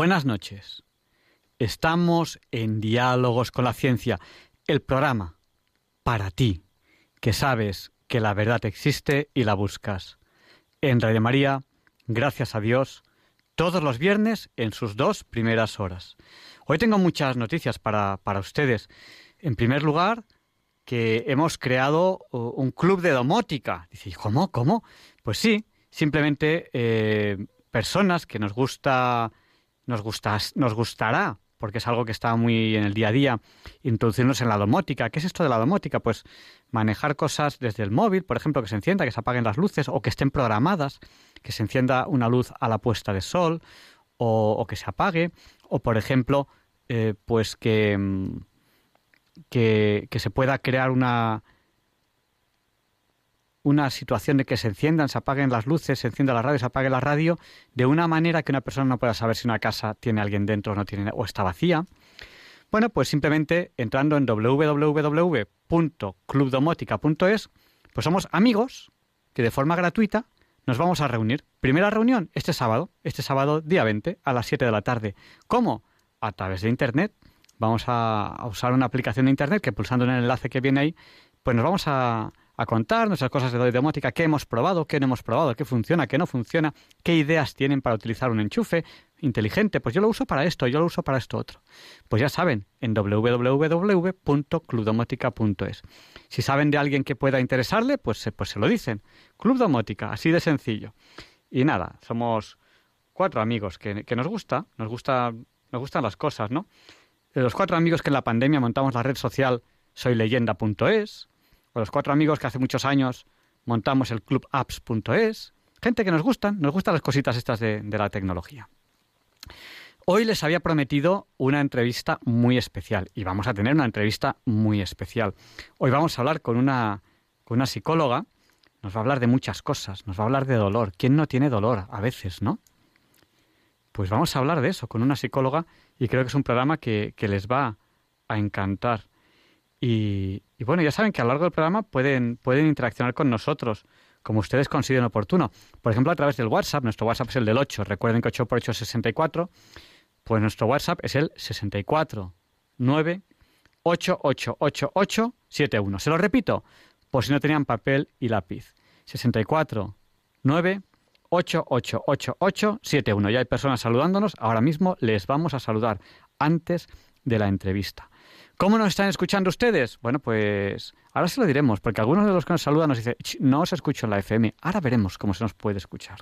Buenas noches. Estamos en Diálogos con la Ciencia, el programa para ti, que sabes que la verdad existe y la buscas. En Radio María, gracias a Dios, todos los viernes en sus dos primeras horas. Hoy tengo muchas noticias para, para ustedes. En primer lugar, que hemos creado uh, un club de domótica. Dice, ¿cómo? ¿Cómo? Pues sí, simplemente eh, personas que nos gusta nos, gusta, nos gustará, porque es algo que está muy en el día a día, introducirnos en la domótica. ¿Qué es esto de la domótica? Pues manejar cosas desde el móvil, por ejemplo, que se encienda, que se apaguen las luces o que estén programadas, que se encienda una luz a la puesta de sol o, que se apague, o por ejemplo, eh, pues que, mm, que, que se pueda crear una, una situación de que se enciendan, se apaguen las luces, se encienda la radio, se apague la radio, de una manera que una persona no pueda saber si una casa tiene alguien dentro o no tiene o está vacía. Bueno, pues simplemente entrando en www.clubdomotica.es, pues somos amigos que de forma gratuita nos vamos a reunir. Primera reunión este sábado, este sábado día 20 a las 7 de la tarde. ¿Cómo? A través de internet. Vamos a usar una aplicación de internet que pulsando en el enlace que viene ahí, pues nos vamos a, a contar nuestras cosas de domótica, qué hemos probado, qué no hemos probado, qué funciona, qué no funciona, qué ideas tienen para utilizar un enchufe inteligente. Pues yo lo uso para esto, yo lo uso para esto otro. Pues ya saben, en www.clubdomótica.es. Si saben de alguien que pueda interesarle, pues, pues se lo dicen. Club Domótica, así de sencillo. Y nada, somos cuatro amigos que, que nos gusta, nos gusta, nos gustan las cosas, ¿no? Los cuatro amigos que en la pandemia montamos la red social soyleyenda.es, con los cuatro amigos que hace muchos años montamos el club apps.es, gente que nos gustan, nos gustan las cositas estas de, la tecnología. Hoy les había prometido una entrevista muy especial y vamos a tener una entrevista muy especial. Hoy vamos a hablar con una, con una psicóloga, nos va a hablar de muchas cosas, nos va a hablar de dolor. ¿Quién no tiene dolor a veces, no? Pues vamos a hablar de eso con una psicóloga y creo que es un programa que, que les va a encantar. Y, bueno, ya saben que a lo largo del programa pueden, pueden interaccionar con nosotros, como ustedes consideren oportuno. Por ejemplo, a través del WhatsApp, nuestro WhatsApp es el del 8, recuerden que 8 por 8 es 64, pues nuestro WhatsApp es el 64 9 71. Se lo repito, por si no tenían papel y lápiz. 64 9 71. Ya hay personas saludándonos, ahora mismo les vamos a saludar antes de la entrevista. ¿Cómo nos están escuchando ustedes? Bueno, pues ahora se lo diremos, porque algunos de los que nos saludan nos dicen, no os escucho en la FM. Ahora veremos cómo se nos puede escuchar.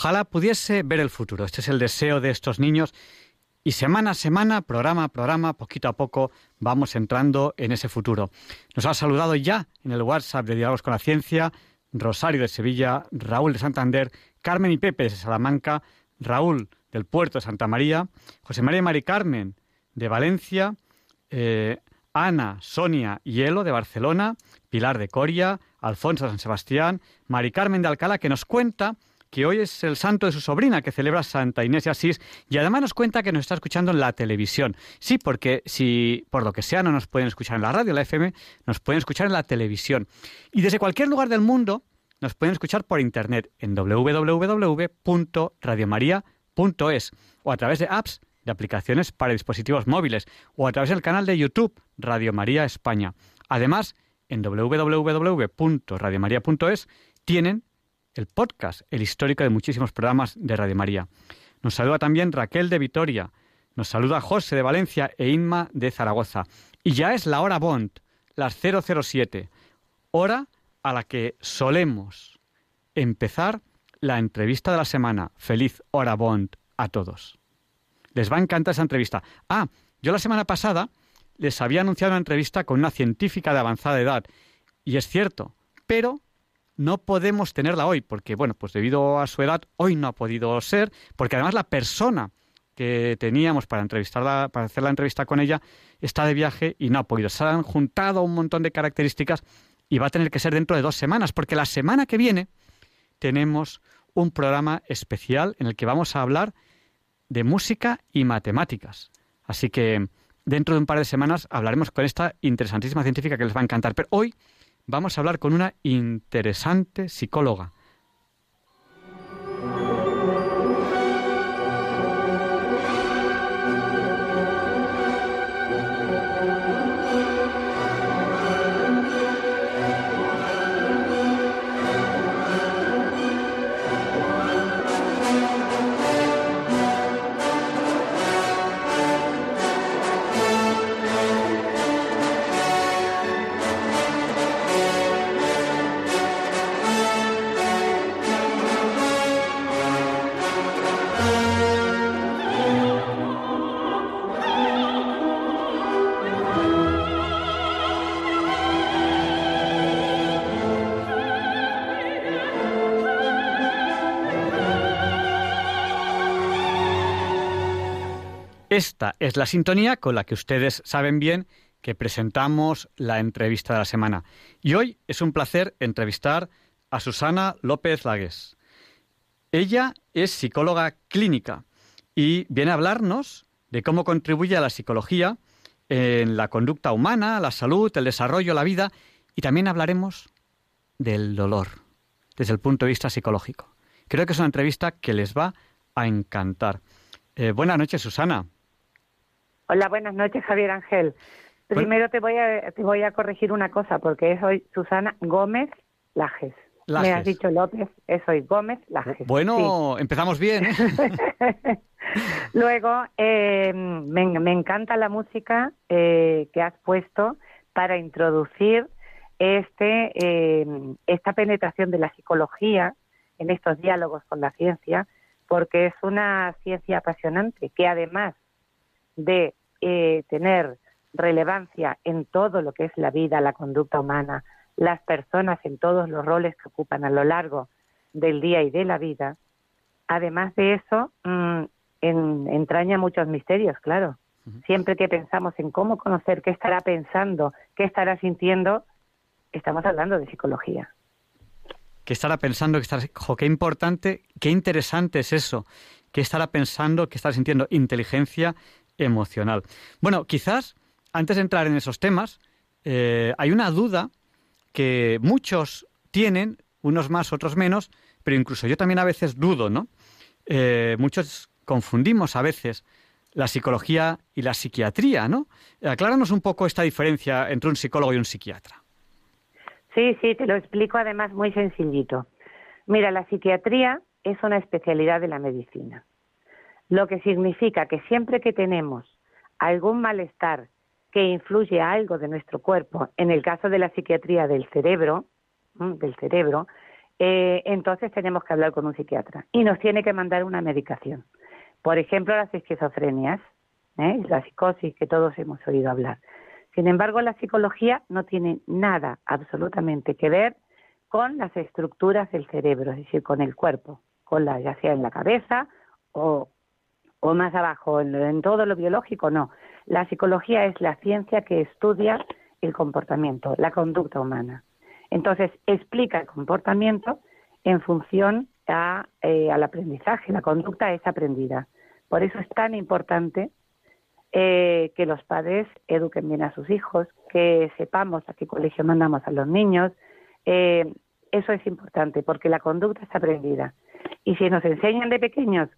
Ojalá pudiese ver el futuro. Este es el deseo de estos niños. Y semana a semana, programa a programa, poquito a poco, vamos entrando en ese futuro. Nos ha saludado ya en el WhatsApp de Diálogos con la Ciencia Rosario de Sevilla, Raúl de Santander, Carmen y Pepe de Salamanca, Raúl del Puerto de Santa María, José María y Mari Carmen de Valencia, eh, Ana, Sonia y Elo de Barcelona, Pilar de Coria, Alfonso de San Sebastián, Mari Carmen de Alcalá, que nos cuenta que hoy es el santo de su sobrina, que celebra Santa Inés de Asís, y además nos cuenta que nos está escuchando en la televisión. Sí, porque si por lo que sea no nos pueden escuchar en la radio, en la FM, nos pueden escuchar en la televisión. Y desde cualquier lugar del mundo nos pueden escuchar por internet en www.radiomaria.es o a través de apps de aplicaciones para dispositivos móviles o a través del canal de YouTube Radio María España. Además, en www.radiomaria.es tienen el podcast, el histórico de muchísimos programas de Radio María. Nos saluda también Raquel de Vitoria, nos saluda José de Valencia e Inma de Zaragoza. Y ya es la hora Bond, las 007, hora a la que solemos empezar la entrevista de la semana. Feliz hora Bond a todos. Les va a encantar esa entrevista. Ah, yo la semana pasada les había anunciado una entrevista con una científica de avanzada edad. Y es cierto, pero no podemos tenerla hoy, porque, bueno, pues debido a su edad, hoy no ha podido ser, porque además la persona que teníamos para entrevistarla, para hacer la entrevista con ella, está de viaje y no ha podido. Se han juntado un montón de características y va a tener que ser dentro de dos semanas, porque la semana que viene tenemos un programa especial en el que vamos a hablar de música y matemáticas. Así que dentro de un par de semanas hablaremos con esta interesantísima científica que les va a encantar. Pero hoy vamos a hablar con una interesante psicóloga. Esta es la sintonía con la que ustedes saben bien que presentamos la entrevista de la semana. Y hoy es un placer entrevistar a Susana López Lagues. Ella es psicóloga clínica y viene a hablarnos de cómo contribuye a la psicología en la conducta humana, la salud, el desarrollo, la vida y también hablaremos del dolor desde el punto de vista psicológico. Creo que es una entrevista que les va a encantar. Eh, buenas noches, Susana. Hola, buenas noches, Javier Ángel. Primero te voy a te voy a corregir una cosa porque es hoy Susana Gómez Lajes. Me has dicho López, es hoy Gómez Lajes. Bueno, empezamos bien. ¿eh? Luego, eh, me, encanta la música eh, que has puesto para introducir este esta penetración de la psicología en estos diálogos con la ciencia, porque es una ciencia apasionante que además de eh, tener relevancia en todo lo que es la vida, la conducta humana, las personas en todos los roles que ocupan a lo largo del día y de la vida, además de eso, mm, entraña muchos misterios, claro. Siempre que pensamos en cómo conocer qué estará pensando, qué estará sintiendo, estamos hablando de psicología. ¿Qué estará pensando? ¿Qué, estará, qué importante, qué interesante es eso. ¿Qué estará pensando? ¿Qué estará sintiendo? Inteligencia emocional. Bueno, quizás antes de entrar en esos temas, eh, hay una duda que muchos tienen, unos más, otros menos, pero incluso yo también a veces dudo, ¿no? Eh, muchos confundimos a veces la psicología y la psiquiatría, ¿no? Acláranos un poco esta diferencia entre un psicólogo y un psiquiatra. Sí, sí, te lo explico además muy sencillito. Mira, la psiquiatría es una especialidad de la medicina lo que significa que siempre que tenemos algún malestar que influye algo de nuestro cuerpo, en el caso de la psiquiatría del cerebro, del cerebro, eh, entonces tenemos que hablar con un psiquiatra y nos tiene que mandar una medicación. Por ejemplo, las esquizofrenias, ¿eh? la psicosis que todos hemos oído hablar. Sin embargo, la psicología no tiene nada absolutamente que ver con las estructuras del cerebro, es decir, con el cuerpo, con la, ya sea en la cabeza o, o más abajo, en, en todo lo biológico, no. La psicología es la ciencia que estudia el comportamiento, la conducta humana. Entonces, explica el comportamiento en función a, eh, al aprendizaje. La conducta es aprendida. Por eso es tan importante eh, que los padres eduquen bien a sus hijos, que sepamos a qué colegio mandamos a los niños. Eh, eso es importante porque la conducta es aprendida. Y si nos enseñan de pequeños,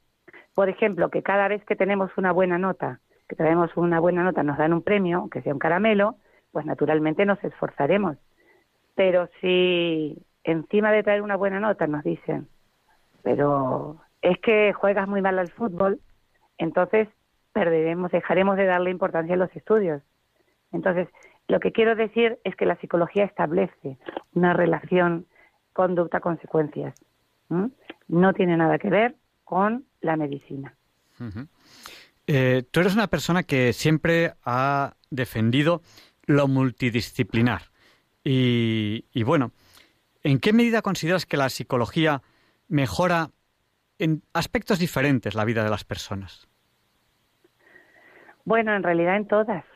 por ejemplo, que cada vez que tenemos una buena nota, que tenemos una buena nota, nos dan un premio, que sea un caramelo, pues naturalmente nos esforzaremos. Pero si encima de traer una buena nota nos dicen, pero es que juegas muy mal al fútbol, entonces perderemos, dejaremos de darle importancia a los estudios. Entonces, lo que quiero decir es que la psicología establece una relación conducta-consecuencias. No tiene nada que ver con la medicina. Eh, tú eres una persona que siempre ha defendido lo multidisciplinar. Y, y, bueno, ¿en qué medida consideras que la psicología mejora en aspectos diferentes la vida de las personas? Bueno, en realidad en todas,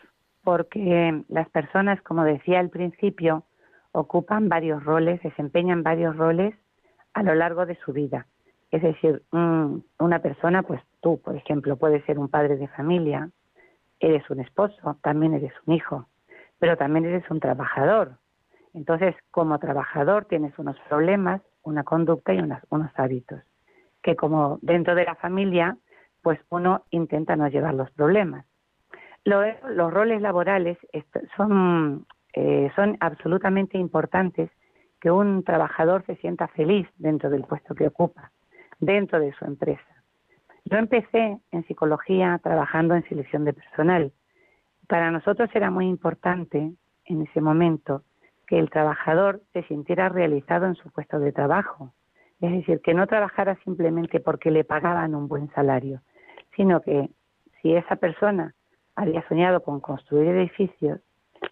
porque las personas, como decía al principio, ocupan varios roles, desempeñan varios roles a lo largo de su vida. Es decir, una persona, pues tú, por ejemplo, puedes ser un padre de familia, eres un esposo, también eres un hijo, pero también eres un trabajador. Entonces, como trabajador tienes unos problemas, una conducta y unos hábitos, que como dentro de la familia, pues uno intenta no llevar los problemas los roles laborales eh, son absolutamente importantes que un trabajador se sienta feliz dentro del puesto que ocupa, dentro de su empresa. Yo empecé en psicología trabajando en selección de personal. Para nosotros era muy importante en ese momento que el trabajador se sintiera realizado en su puesto de trabajo. Es decir, que no trabajara simplemente porque le pagaban un buen salario, sino que si esa persona había soñado con construir edificios,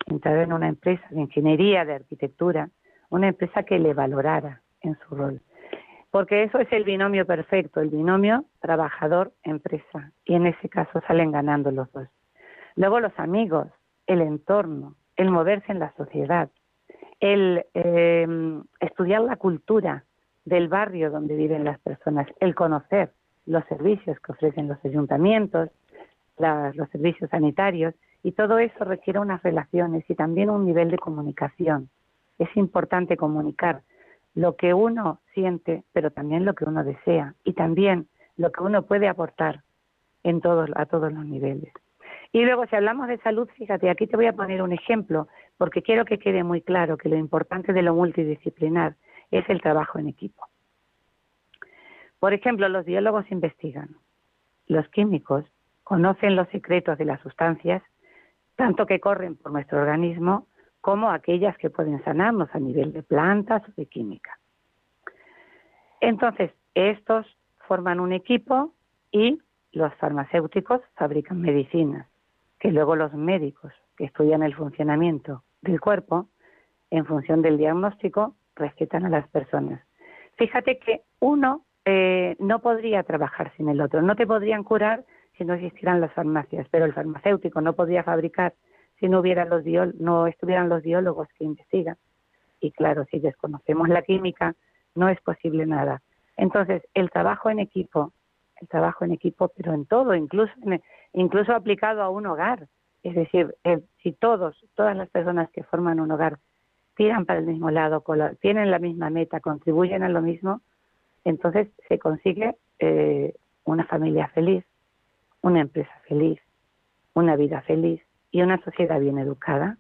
entrar en una empresa de ingeniería, de arquitectura, una empresa que le valorara en su rol. Porque eso es el binomio perfecto, el binomio trabajador-empresa. Y en ese caso salen ganando los dos. Luego los amigos, el entorno, el moverse en la sociedad, el eh, estudiar la cultura del barrio donde viven las personas, el conocer los servicios que ofrecen los ayuntamientos, los servicios sanitarios y todo eso requiere unas relaciones y también un nivel de comunicación. Es importante comunicar lo que uno siente, pero también lo que uno desea y también lo que uno puede aportar en todos, a todos los niveles. Y luego, si hablamos de salud, fíjate, aquí te voy a poner un ejemplo, porque quiero que quede muy claro que lo importante de lo multidisciplinar es el trabajo en equipo. Por ejemplo, los biólogos investigan, los químicos conocen los secretos de las sustancias, tanto que corren por nuestro organismo como aquellas que pueden sanarnos a nivel de plantas o de química. Entonces, estos forman un equipo y los farmacéuticos fabrican medicinas, que luego los médicos que estudian el funcionamiento del cuerpo, en función del diagnóstico, recetan a las personas. Fíjate que uno eh, no podría trabajar sin el otro, no te podrían curar si no existieran las farmacias, pero el farmacéutico no podría fabricar si no hubiera los no estuvieran los biólogos que investigan. Y claro, si desconocemos la química, no es posible nada. Entonces, el trabajo en equipo, el trabajo en equipo, pero en todo, incluso incluso aplicado a un hogar, es decir, si todos, todas las personas que forman un hogar tiran para el mismo lado, tienen la misma meta, contribuyen a lo mismo, entonces se consigue eh, una familia feliz, una empresa feliz, una vida feliz y una sociedad bien educada.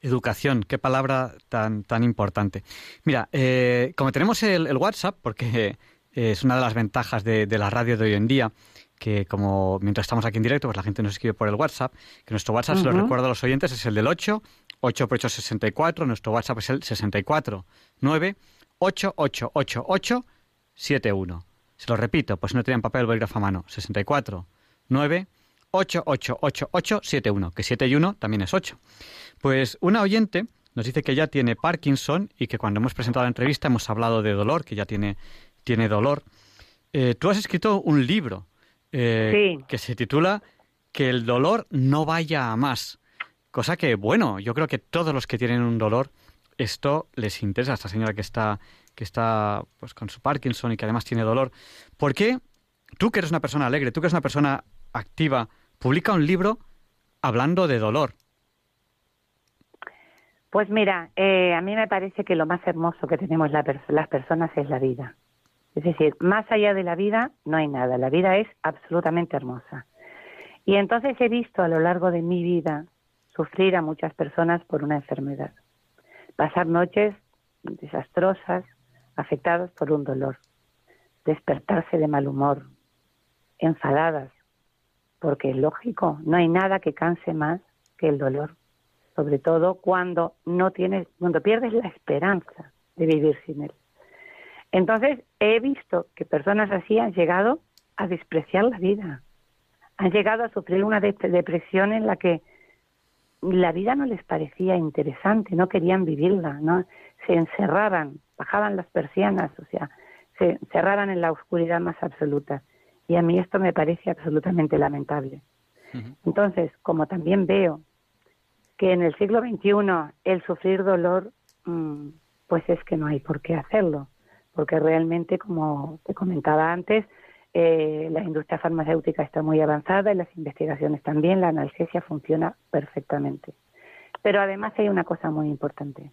Educación, qué palabra tan, tan importante. Mira, eh, como tenemos el, WhatsApp, porque es una de las ventajas de, la radio de hoy en día, que como mientras estamos aquí en directo, pues la gente nos escribe por el WhatsApp, que nuestro WhatsApp, se lo recuerdo a los oyentes, es el del 8 8 por 8 64, nuestro WhatsApp es el 64 9 8888 71. Se lo repito, pues no tenían papel bolígrafo a mano. 64 9 888871, que 7 y 1 también es 8. Pues una oyente nos dice que ya tiene Parkinson y que cuando hemos presentado la entrevista hemos hablado de dolor, que ya tiene, tiene dolor. Eh, tú has escrito un libro eh, que se titula Que el dolor no vaya a más. Cosa que, bueno, yo creo que todos los que tienen un dolor, esto les interesa a esta señora que está, que está pues, con su Parkinson y que además tiene dolor. ¿Por qué tú que eres una persona alegre, tú que eres una persona activa, publica un libro hablando de dolor? Pues mira, eh, a mí me parece que lo más hermoso que tenemos las personas es la vida. Es decir, más allá de la vida no hay nada. La vida es absolutamente hermosa. Y entonces he visto a lo largo de mi vida sufrir a muchas personas por una enfermedad. Pasar noches desastrosas, afectadas por un dolor. Despertarse de mal humor, enfadadas, porque es lógico, no hay nada que canse más que el dolor, sobre todo cuando no tienes, cuando pierdes la esperanza de vivir sin él. Entonces, he visto que personas así han llegado a despreciar la vida, han llegado a sufrir una depresión en la que la vida no les parecía interesante, no querían vivirla, no se encerraban, bajaban las persianas, o sea, se encerraban en la oscuridad más absoluta. Y a mí esto me parece absolutamente lamentable. Entonces, como también veo que en el siglo XXI el sufrir dolor, mm, pues es que no hay por qué hacerlo porque realmente, como te comentaba antes, eh, la industria farmacéutica está muy avanzada y las investigaciones también, la analgesia funciona perfectamente. Pero además hay una cosa muy importante,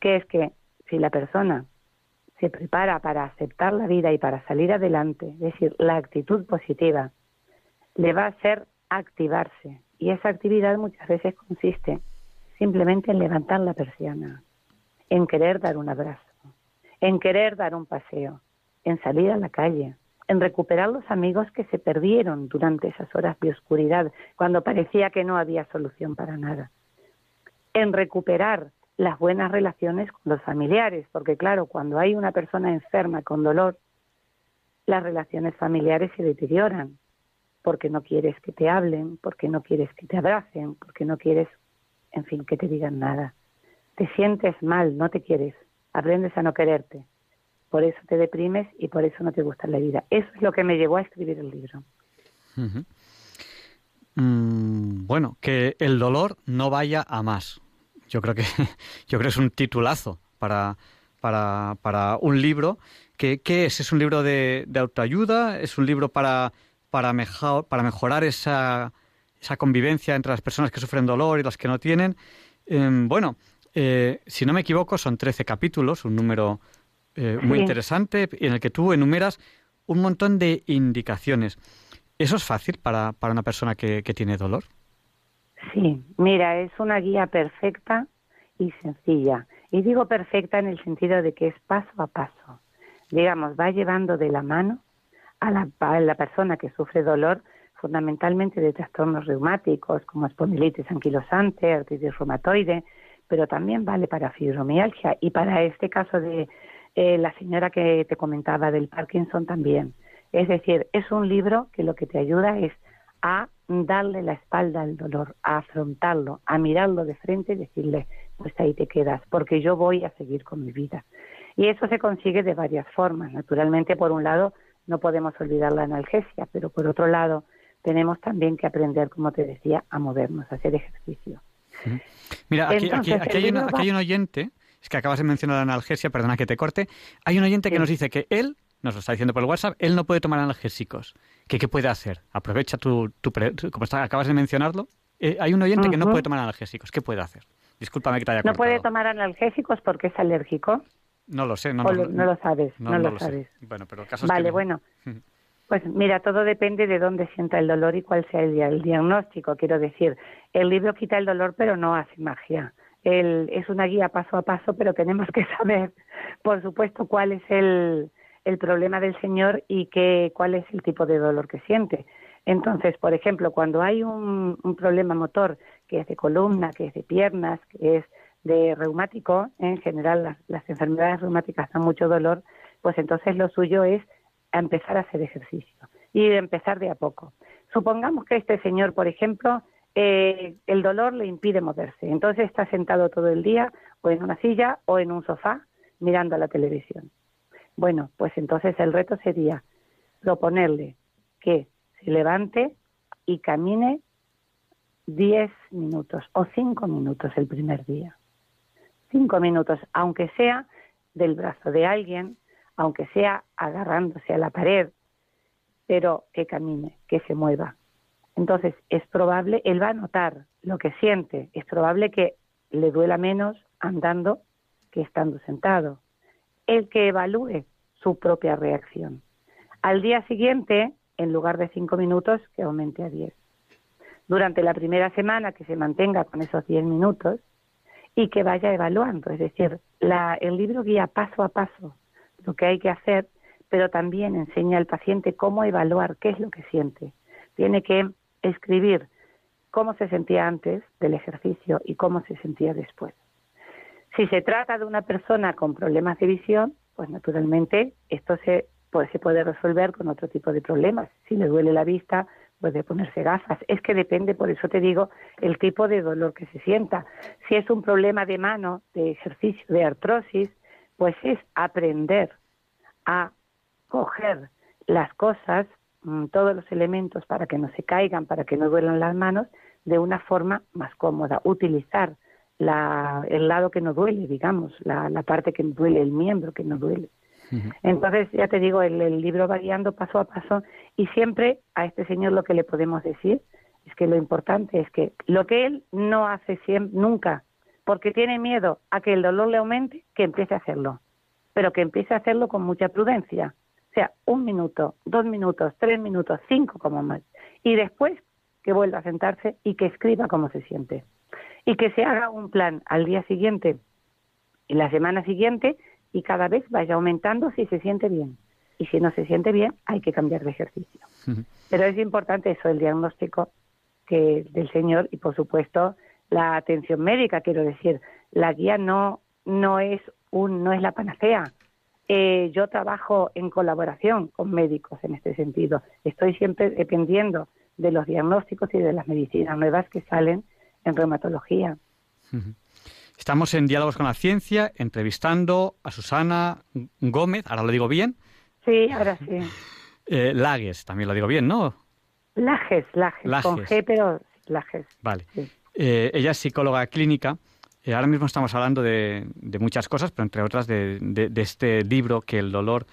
que es que si la persona se prepara para aceptar la vida y para salir adelante, es decir, la actitud positiva, le va a hacer activarse. Y esa actividad muchas veces consiste simplemente en levantar la persiana, en querer dar un abrazo en querer dar un paseo, en salir a la calle, en recuperar los amigos que se perdieron durante esas horas de oscuridad, cuando parecía que no había solución para nada, en recuperar las buenas relaciones con los familiares, porque claro, cuando hay una persona enferma con dolor, las relaciones familiares se deterioran, porque no quieres que te hablen, porque no quieres que te abracen, porque no quieres, en fin, que te digan nada. Te sientes mal, no te quieres aprendes a no quererte. Por eso te deprimes y por eso no te gusta la vida. Eso es lo que me llevó a escribir el libro. Mm, bueno, que el dolor no vaya a más. Yo creo que yo creo que es un titulazo para, para, para un libro. ¿Qué, ¿Qué, es? ¿Es un libro de, autoayuda? ¿Es un libro para, para, mejor, para mejorar esa, esa convivencia entre las personas que sufren dolor y las que no tienen? Em, bueno, eh, si no me equivoco, son 13 capítulos, un número eh, muy interesante, en el que tú enumeras un montón de indicaciones. ¿Eso es fácil para, para una persona que, tiene dolor? Sí, mira, es una guía perfecta y sencilla. Y digo perfecta en el sentido de que es paso a paso. Digamos, va llevando de la mano a la, a la persona que sufre dolor, fundamentalmente de trastornos reumáticos como espondilitis anquilosante, artritis reumatoide, pero también vale para fibromialgia y para este caso de eh, la señora que te comentaba del Parkinson también. Es decir, es un libro que lo que te ayuda es a darle la espalda al dolor, a afrontarlo, a mirarlo de frente y decirle, pues ahí te quedas, porque yo voy a seguir con mi vida. Y eso se consigue de varias formas. Naturalmente, por un lado, no podemos olvidar la analgesia, pero por otro lado, tenemos también que aprender, como te decía, a movernos, a hacer ejercicio. Mira, aquí, hay un, oyente, es que acabas de mencionar la analgesia, perdona que te corte, hay un oyente que nos dice que él, nos lo está diciendo por el WhatsApp, él no puede tomar analgésicos. ¿Qué, qué puede hacer? Aprovecha tu, tu, como acabas de mencionarlo, eh, hay un oyente que no puede tomar analgésicos. ¿Qué puede hacer? Discúlpame que te haya cortado. ¿No puede tomar analgésicos porque es alérgico? No lo sé. No, lo, sabes, no, lo, sabes. Bueno, pero el caso vale, bueno. Pues mira, todo depende de dónde sienta el dolor y cuál sea el, diagnóstico. Quiero decir, el libro quita el dolor, pero no hace magia. El, es una guía paso a paso, pero tenemos que saber, por supuesto, cuál es el, el problema del señor y qué, cuál es el tipo de dolor que siente. Entonces, por ejemplo, cuando hay un, problema motor que es de columna, que es de piernas, que es de reumático, en general las, enfermedades reumáticas dan mucho dolor, pues entonces lo suyo es empezar a hacer ejercicio y empezar de a poco. Supongamos que este señor, por ejemplo, eh, el dolor le impide moverse, entonces está sentado todo el día o en una silla o en un sofá mirando la televisión. Bueno, pues entonces el reto sería proponerle que se levante y camine 10 minutos o 5 minutos el primer día. 5 minutos, aunque sea del brazo de alguien, aunque sea agarrándose a la pared, pero que camine, que se mueva. Entonces, es probable, él va a notar lo que siente, es probable que le duela menos andando que estando sentado. El que evalúe su propia reacción. Al día siguiente, en lugar de cinco minutos, que aumente a diez. Durante la primera semana que se mantenga con esos diez minutos y que vaya evaluando, es decir, la, el libro guía paso a paso lo que hay que hacer, pero también enseña al paciente cómo evaluar qué es lo que siente. Tiene que escribir cómo se sentía antes del ejercicio y cómo se sentía después. Si se trata de una persona con problemas de visión, pues naturalmente esto se, pues, se puede resolver con otro tipo de problemas. Si le duele la vista, puede ponerse gafas. Es que depende, por eso te digo, el tipo de dolor que se sienta. Si es un problema de mano, de ejercicio, de artrosis, pues es aprender a coger las cosas, mm, todos los elementos para que no se caigan, para que no duelan las manos, de una forma más cómoda. Utilizar la, el lado que no duele, digamos, la, la parte que no duele, el miembro que no duele. Entonces, ya te digo, el, el, libro va guiando paso a paso y siempre a este señor lo que le podemos decir es que lo importante es que lo que él no hace siempre, nunca, porque tiene miedo a que el dolor le aumente, que empiece a hacerlo, pero que empiece a hacerlo con mucha prudencia. O sea, un minuto, dos minutos, tres minutos, cinco como más. Y después que vuelva a sentarse y que escriba cómo se siente y que se haga un plan al día siguiente y la semana siguiente y cada vez vaya aumentando si se siente bien. Y si no se siente bien, hay que cambiar de ejercicio. Pero es importante eso, el diagnóstico que del señor y por supuesto la atención médica, quiero decir, la guía no no es un no es la panacea. Eh, yo trabajo en colaboración con médicos en este sentido. Estoy siempre dependiendo de los diagnósticos y de las medicinas nuevas que salen en reumatología. Estamos en Diálogos con la Ciencia, entrevistando a Susana Gómez, ahora lo digo bien. Sí, ahora sí. Eh, Lages, también lo digo bien, ¿no? Lages, Lages, con G, pero Lages. Vale. Eh, ella es psicóloga clínica. Eh, ahora mismo estamos hablando de, muchas cosas, pero entre otras de, este libro, Que el dolor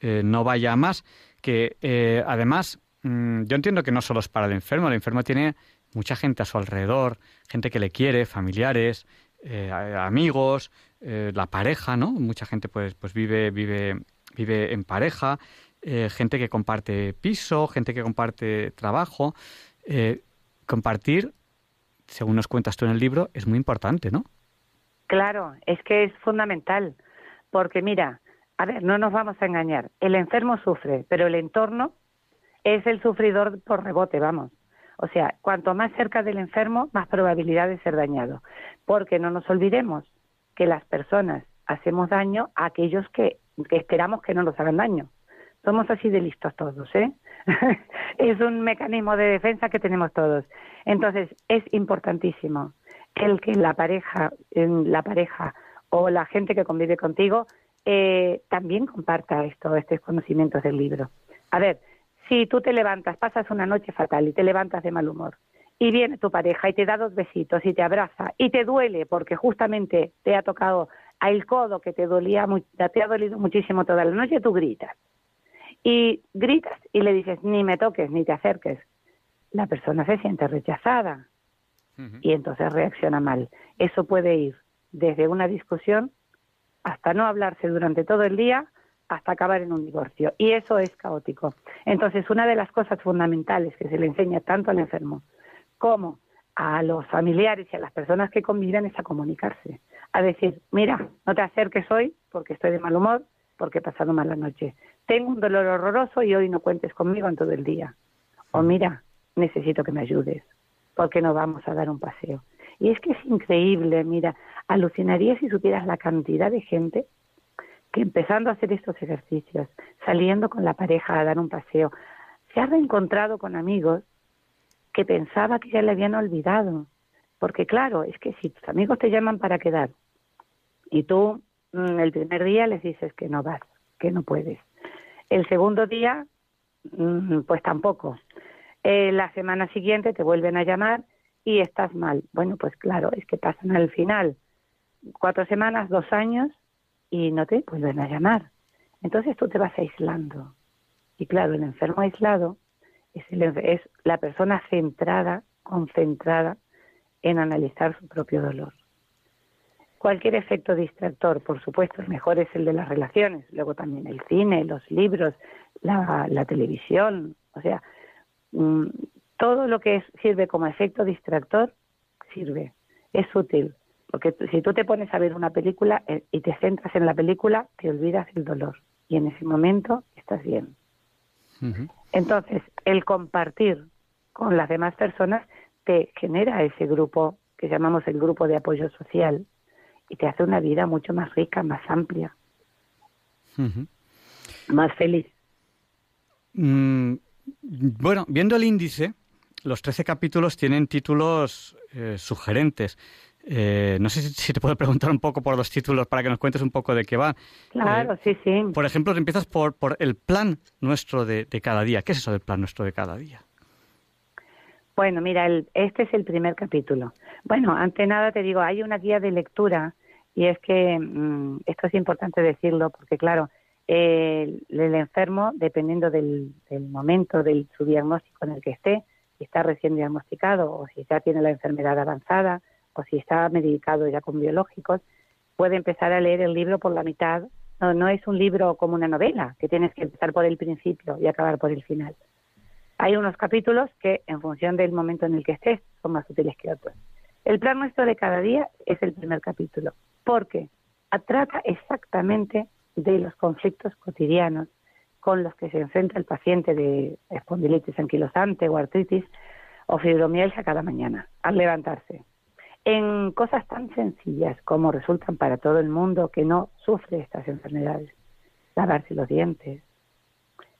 no vaya a más, que además mm, yo entiendo que no solo es para el enfermo, el enfermo tiene mucha gente a su alrededor, gente que le quiere, familiares, eh, amigos, eh, la pareja, ¿no? Mucha gente pues, pues vive, vive, vive en pareja, eh, gente que comparte piso, gente que comparte trabajo. compartir, según nos cuentas tú en el libro, es muy importante, ¿no? Claro, es que es fundamental, porque mira, a ver, no nos vamos a engañar, el enfermo sufre, pero el entorno es el sufridor por rebote, vamos. O sea, cuanto más cerca del enfermo, más probabilidad de ser dañado. Porque no nos olvidemos que las personas hacemos daño a aquellos que, esperamos que no nos hagan daño. Somos así de listos todos, ¿eh? es un mecanismo de defensa que tenemos todos. Entonces, es importantísimo el que la pareja, la pareja o la gente que convive contigo eh, también comparta esto, estos conocimientos del libro. A ver, si tú te levantas, pasas una noche fatal y te levantas de mal humor, y viene tu pareja y te da dos besitos y te abraza y te duele porque justamente te ha tocado el codo que te dolía, te ha dolido muchísimo toda la noche, tú gritas. Y gritas y le dices, ni me toques, ni te acerques. La persona se siente rechazada y entonces reacciona mal. Eso puede ir desde una discusión hasta no hablarse durante todo el día hasta acabar en un divorcio. Y eso es caótico. Entonces, una de las cosas fundamentales que se le enseña tanto al enfermo como a los familiares y a las personas que conviven es a comunicarse, a decir, mira, no te acerques hoy porque estoy de mal humor, porque he pasado mala noche. Tengo un dolor horroroso y hoy no cuentes conmigo en todo el día. O mira, necesito que me ayudes, porque no vamos a dar un paseo. Y es que es increíble, mira, alucinaría si supieras la cantidad de gente que empezando a hacer estos ejercicios, saliendo con la pareja a dar un paseo, se ha reencontrado con amigos que pensaba que ya le habían olvidado. Porque claro, es que si tus amigos te llaman para quedar y tú mm, el primer día les dices que no vas, que no puedes. El segundo día, mm, pues tampoco. Eh, la semana siguiente te vuelven a llamar y estás mal. Bueno, pues claro, es que pasan al final cuatro semanas, dos años y no te vuelven a llamar. Entonces tú te vas aislando. Y claro, el enfermo aislado es, es la persona centrada, concentrada en analizar su propio dolor. Cualquier efecto distractor, por supuesto, el mejor es el de las relaciones, luego también el cine, los libros, la, televisión, o sea, mm, todo lo que sirve como efecto distractor sirve, es útil, porque si tú te pones a ver una película eh, y te centras en la película, te olvidas el dolor y en ese momento estás bien. Entonces, el compartir con las demás personas te genera ese grupo que llamamos el grupo de apoyo social y te hace una vida mucho más rica, más amplia, más feliz. Mm, bueno, viendo el índice, los 13 capítulos tienen títulos eh, sugerentes. Eh, no sé si, te puedo preguntar un poco por los títulos para que nos cuentes un poco de qué va. Claro, sí, sí. Por ejemplo, empiezas por, por el plan nuestro de, cada día. ¿Qué es eso del plan nuestro de cada día? Bueno, mira, este es el primer capítulo. Bueno, ante nada te digo, hay una guía de lectura y es que mm, esto es importante decirlo porque, claro, el, enfermo, dependiendo del, del momento de su diagnóstico en el que esté, si está recién diagnosticado o si ya tiene la enfermedad avanzada, o si está medicado ya con biológicos, puede empezar a leer el libro por la mitad. No, no es un libro como una novela, que tienes que empezar por el principio y acabar por el final. Hay unos capítulos que, en función del momento en el que estés, son más útiles que otros. El plan nuestro de cada día es el primer capítulo, porque trata exactamente de los conflictos cotidianos con los que se enfrenta el paciente de espondilitis anquilosante o artritis o fibromialgia cada mañana, al levantarse en cosas tan sencillas como resultan para todo el mundo que no sufre estas enfermedades. Lavarse los dientes,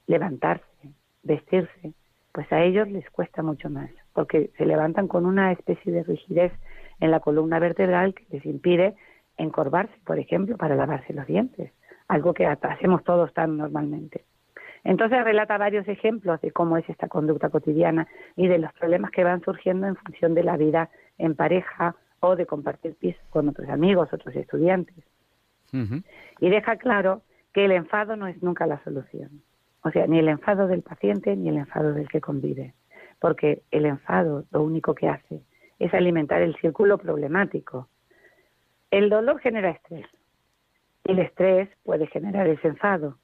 levantarse, vestirse, pues a ellos les cuesta mucho más, porque se levantan con una especie de rigidez en la columna vertebral que les impide encorvarse, por ejemplo, para lavarse los dientes, algo que hacemos todos tan normalmente. Entonces relata varios ejemplos de cómo es esta conducta cotidiana y de los problemas que van surgiendo en función de la vida en pareja o de compartir piso con otros amigos, otros estudiantes. Y deja claro que el enfado no es nunca la solución. O sea, ni el enfado del paciente ni el enfado del que convive. Porque el enfado lo único que hace es alimentar el círculo problemático. El dolor genera estrés. El estrés puede generar ese enfado.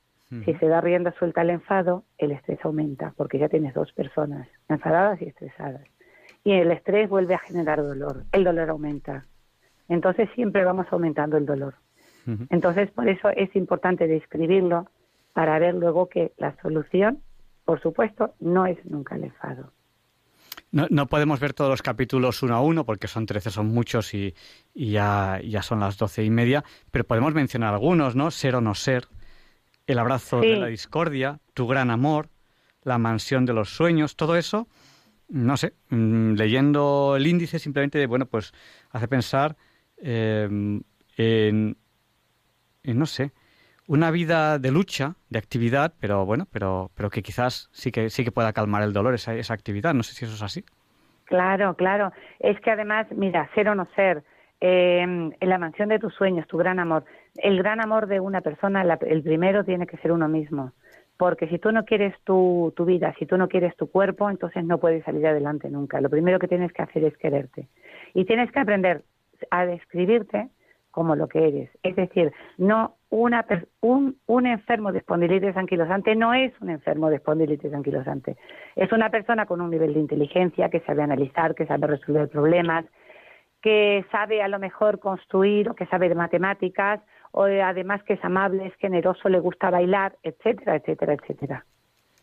Si se da rienda suelta al enfado, el estrés aumenta, porque ya tienes dos personas enfadadas y estresadas y el estrés vuelve a generar dolor, el dolor aumenta. Entonces siempre vamos aumentando el dolor. Entonces por eso es importante describirlo para ver luego que la solución, por supuesto, no es nunca el enfado. No, podemos ver todos los capítulos uno a uno porque son trece, son muchos y, ya, ya, son las doce y media, pero podemos mencionar algunos, ¿no? Ser o no ser, el abrazo de la discordia, tu gran amor, la mansión de los sueños, todo eso no sé, mm, leyendo el índice simplemente, bueno, pues hace pensar eh, en, no sé, una vida de lucha, de actividad, pero bueno, pero, pero que quizás sí que sí que pueda calmar el dolor esa, esa actividad. No sé si eso es así. Claro, claro. Es que además, mira, ser o no ser, eh, en la mansión de tus sueños, tu gran amor, el gran amor de una persona, el primero tiene que ser uno mismo porque si tú no quieres tu, tu vida, si tú no quieres tu cuerpo, entonces no puedes salir adelante nunca. Lo primero que tienes que hacer es quererte. Y tienes que aprender a describirte como lo que eres. Es decir, no una, un, un enfermo de espondilitis anquilosante no es un enfermo de espondilitis anquilosante. Es una persona con un nivel de inteligencia que sabe analizar, que sabe resolver problemas, que sabe a lo mejor construir o que sabe de matemáticas o además que es amable, es generoso, le gusta bailar, etcétera, etcétera, etcétera.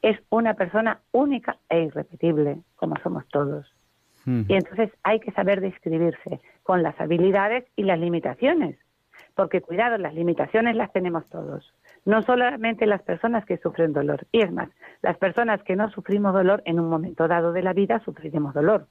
es una persona única e irrepetible, como somos todos. Y entonces hay que saber describirse con las habilidades y las limitaciones, porque cuidado, las limitaciones las tenemos todos, no solamente las personas que sufren dolor. Y es más, las personas que no sufrimos dolor en un momento dado de la vida sufriremos dolor,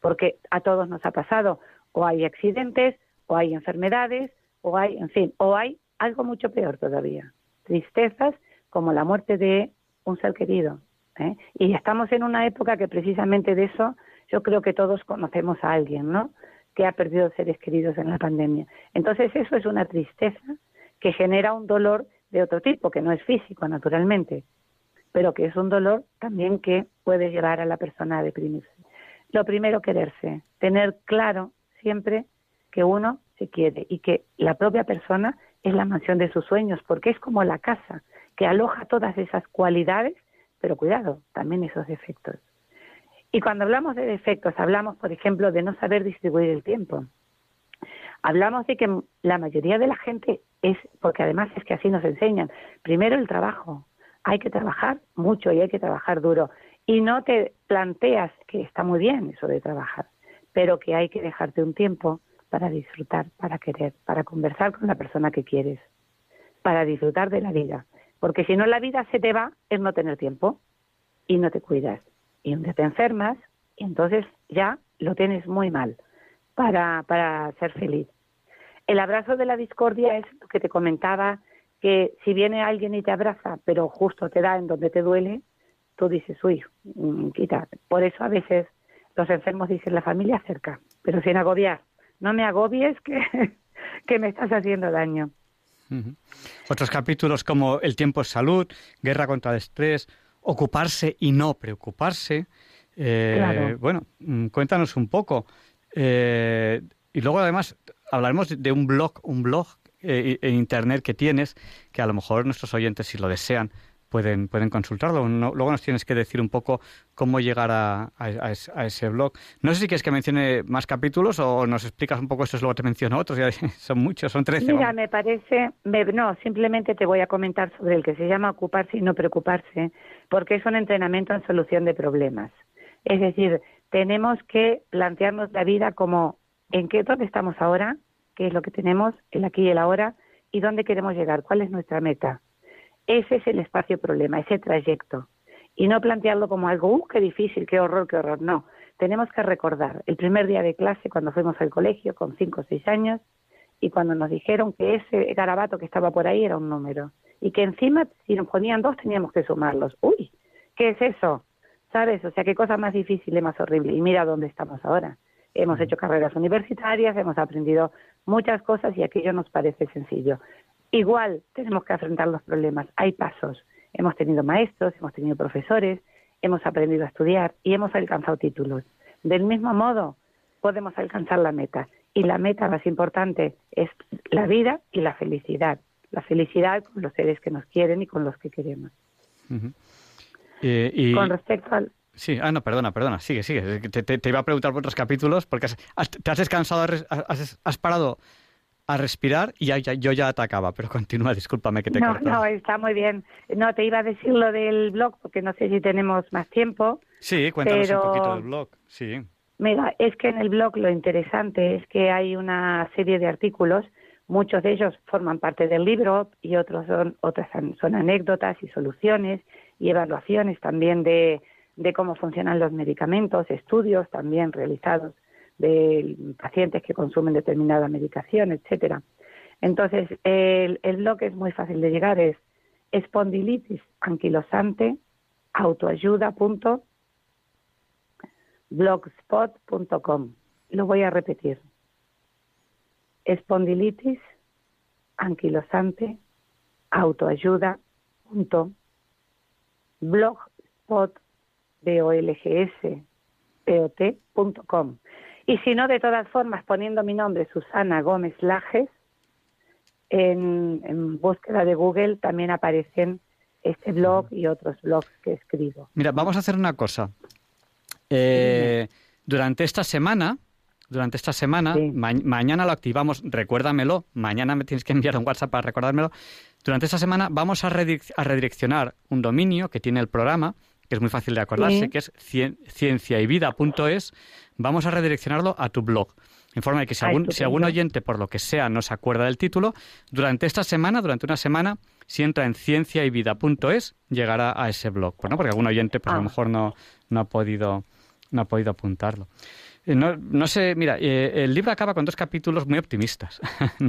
porque a todos nos ha pasado, o hay accidentes, o hay enfermedades, o hay, en fin, o hay algo mucho peor todavía, tristezas como la muerte de un ser querido. ¿eh? Y estamos en una época que precisamente de eso yo creo que todos conocemos a alguien, ¿no? Que ha perdido seres queridos en la pandemia. Entonces eso es una tristeza que genera un dolor de otro tipo, que no es físico, naturalmente, pero que es un dolor también que puede llevar a la persona a deprimirse. Lo primero, quererse, tener claro siempre que uno se quiere y que la propia persona es la mansión de sus sueños, porque es como la casa que aloja todas esas cualidades, pero cuidado, también esos defectos. Y cuando hablamos de defectos, hablamos, por ejemplo, de no saber distribuir el tiempo. Hablamos de que la mayoría de la gente es, porque además es que así nos enseñan, primero el trabajo. Hay que trabajar mucho y hay que trabajar duro. Y no te planteas que está muy bien eso de trabajar, pero que hay que dejarte un tiempo para disfrutar, para querer, para conversar con la persona que quieres, para disfrutar de la vida. Porque si no la vida se te va es no tener tiempo y no te cuidas y un día te enfermas y entonces ya lo tienes muy mal para, para ser feliz. El abrazo de la discordia es lo que te comentaba, que si viene alguien y te abraza, pero justo te da en donde te duele, tú dices, uy, mm, quita. Por eso a veces los enfermos dicen, la familia cerca, pero sin agobiar. No me agobies que, que me estás haciendo daño. Otros capítulos como El tiempo es salud, Guerra contra el estrés, ocuparse y no preocuparse. Eh, bueno, mm, cuéntanos un poco. Eh, y luego además hablaremos de un blog, un blog eh, en internet que tienes, que a lo mejor nuestros oyentes, si lo desean, pueden, pueden consultarlo. luego nos tienes que decir un poco cómo llegar a, ese blog. No sé si quieres que mencione más capítulos o nos explicas un poco estos, luego te menciono otros. Ya son muchos, son trece. Mira, me parece, no, simplemente te voy a comentar sobre el que se llama ocuparse y no preocuparse, porque es un entrenamiento en solución de problemas. Es decir, tenemos que plantearnos la vida como en qué, dónde estamos ahora, qué es lo que tenemos, el aquí y el ahora, y dónde queremos llegar, cuál es nuestra meta. Ese es el espacio problema, ese trayecto. Y no plantearlo como algo, ¡uh, qué difícil, qué horror, qué horror! No, tenemos que recordar el primer día de clase cuando fuimos al colegio con cinco o seis años y cuando nos dijeron que ese garabato que estaba por ahí era un número y que encima si nos ponían dos teníamos que sumarlos. ¡Uy! ¿Qué es eso? ¿Sabes? O sea, qué cosa más difícil y más horrible. Y mira dónde estamos ahora. Hemos hecho carreras universitarias, hemos aprendido muchas cosas y aquello nos parece sencillo. Igual tenemos que afrontar los problemas, hay pasos. Hemos tenido maestros, hemos tenido profesores, hemos aprendido a estudiar y hemos alcanzado títulos. Del mismo modo, podemos alcanzar la meta. Y la meta más importante es la vida y la felicidad. La felicidad con los seres que nos quieren y con los que queremos. y... Con respecto al... Sí, ah, no, perdona, perdona, sigue, sigue. Te, iba a preguntar por otros capítulos porque te has descansado, has parado a respirar y ya, yo ya atacaba, pero continúa, discúlpame que te No, no, está muy bien. No, te iba a decir lo del blog porque no sé si tenemos más tiempo. Sí, cuéntanos un poquito del blog, sí. Mira, es que en el blog lo interesante es que hay una serie de artículos, muchos de ellos forman parte del libro y otros son, otras son anécdotas y soluciones y evaluaciones también de, de cómo funcionan los medicamentos, estudios también realizados de pacientes que consumen determinada medicación, etcétera. Entonces, el, el blog es muy fácil de llegar, es espondilitis anquilosante autoayuda.blogspot.com. Lo voy a repetir. Espondilitis anquilosante autoayuda.blogspot.com. Y si no, de todas formas, poniendo mi nombre, Susana Gómez Lajes, en, búsqueda de Google también aparecen este blog y otros blogs que escribo. Mira, vamos a hacer una cosa. Eh, durante esta semana durante esta semana. mañana lo activamos, recuérdamelo. Mañana me tienes que enviar un WhatsApp para recordármelo. Durante esta semana vamos a, redireccionar un dominio que tiene el programa, que es muy fácil de acordarse, que es cienciayvida.es. Vamos a redireccionarlo a tu blog. En forma de que si algún, si algún oyente, por lo que sea, no se acuerda del título, durante esta semana, durante una semana, si entra en cienciayvida.es, llegará a ese blog. Bueno, porque algún oyente, pues a lo ah. mejor no, no, ha podido, no ha podido apuntarlo. Eh, no, no sé, mira, eh, el libro acaba con dos capítulos muy optimistas.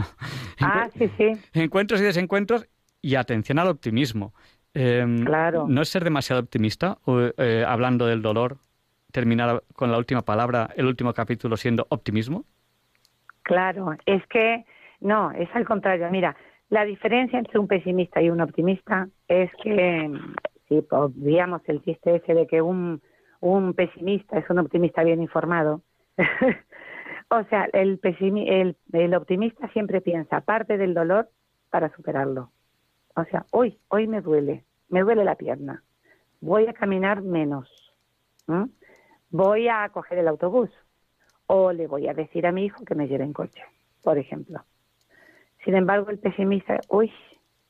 Ah, sí, sí. Encuentros y desencuentros y atención al optimismo. Em, claro. ¿No es ser demasiado optimista eh, hablando del dolor, terminar con la última palabra, el último capítulo siendo optimismo? Claro, es que no, es al contrario. Mira, la diferencia entre un pesimista y un optimista es que, si obviamos el chiste ese de que un, un pesimista es un optimista bien informado, o sea, el, el, el optimista siempre piensa parte del dolor para superarlo. O sea, hoy, hoy me duele, me duele la pierna, voy a caminar menos, voy a coger el autobús o le voy a decir a mi hijo que me lleve en coche, por ejemplo. Sin embargo, el pesimista, uy,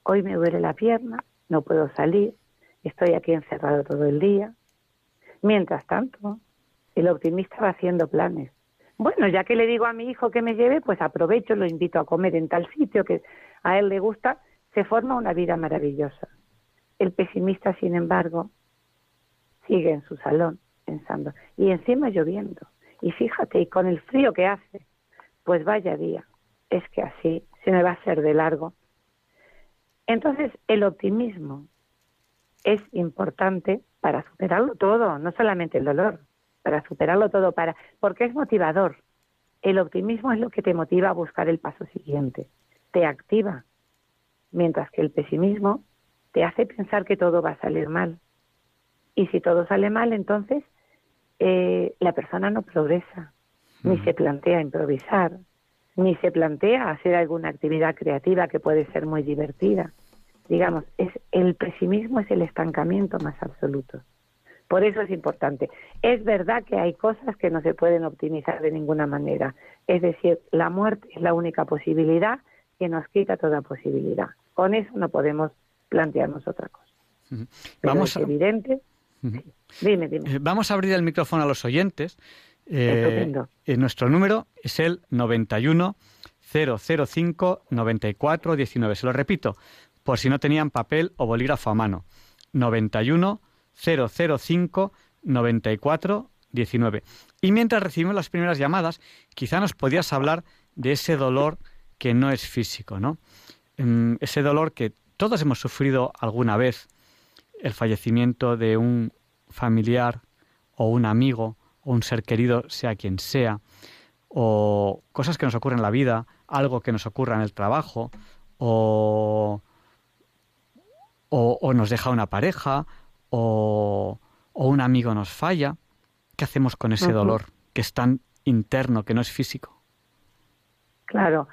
hoy me duele la pierna, no puedo salir, estoy aquí encerrado todo el día. Mientras tanto, el optimista va haciendo planes. Bueno, ya que le digo a mi hijo que me lleve, pues aprovecho, lo invito a comer en tal sitio que a él le gusta, se forma una vida maravillosa. El pesimista, sin embargo, sigue en su salón pensando, y encima lloviendo. Y fíjate, y con el frío que hace, pues vaya día, es que así se me va a hacer de largo. Entonces, el optimismo es importante para superarlo todo, no solamente el dolor, para superarlo todo, para porque es motivador. El optimismo es lo que te motiva a buscar el paso siguiente, te activa, mientras que el pesimismo te hace pensar que todo va a salir mal. Y si todo sale mal, entonces eh, la persona no progresa, ni se plantea improvisar, ni se plantea hacer alguna actividad creativa que puede ser muy divertida. Digamos, es el pesimismo es el estancamiento más absoluto. Por eso es importante. Es verdad que hay cosas que no se pueden optimizar de ninguna manera. Es decir, la muerte es la única posibilidad que nos quita toda posibilidad. Con eso no podemos plantearnos otra cosa. Vamos es evidente. Dime, dime. Eh, vamos a abrir el micrófono a los oyentes eh, eh, nuestro número es el 91 005 94 19. Se lo repito, por si no tenían papel o bolígrafo a mano. 91 005 94 19. Y mientras recibimos las primeras llamadas, quizá nos podías hablar de ese dolor que no es físico, ¿no? Em, ese dolor que todos hemos sufrido alguna vez, el fallecimiento de un familiar o un amigo un ser querido, sea quien sea, o cosas que nos ocurren en la vida, algo que nos ocurra en el trabajo, o, o, nos deja una pareja, o, o, un amigo nos falla. ¿Qué hacemos con ese dolor que es tan interno, que no es físico? Claro.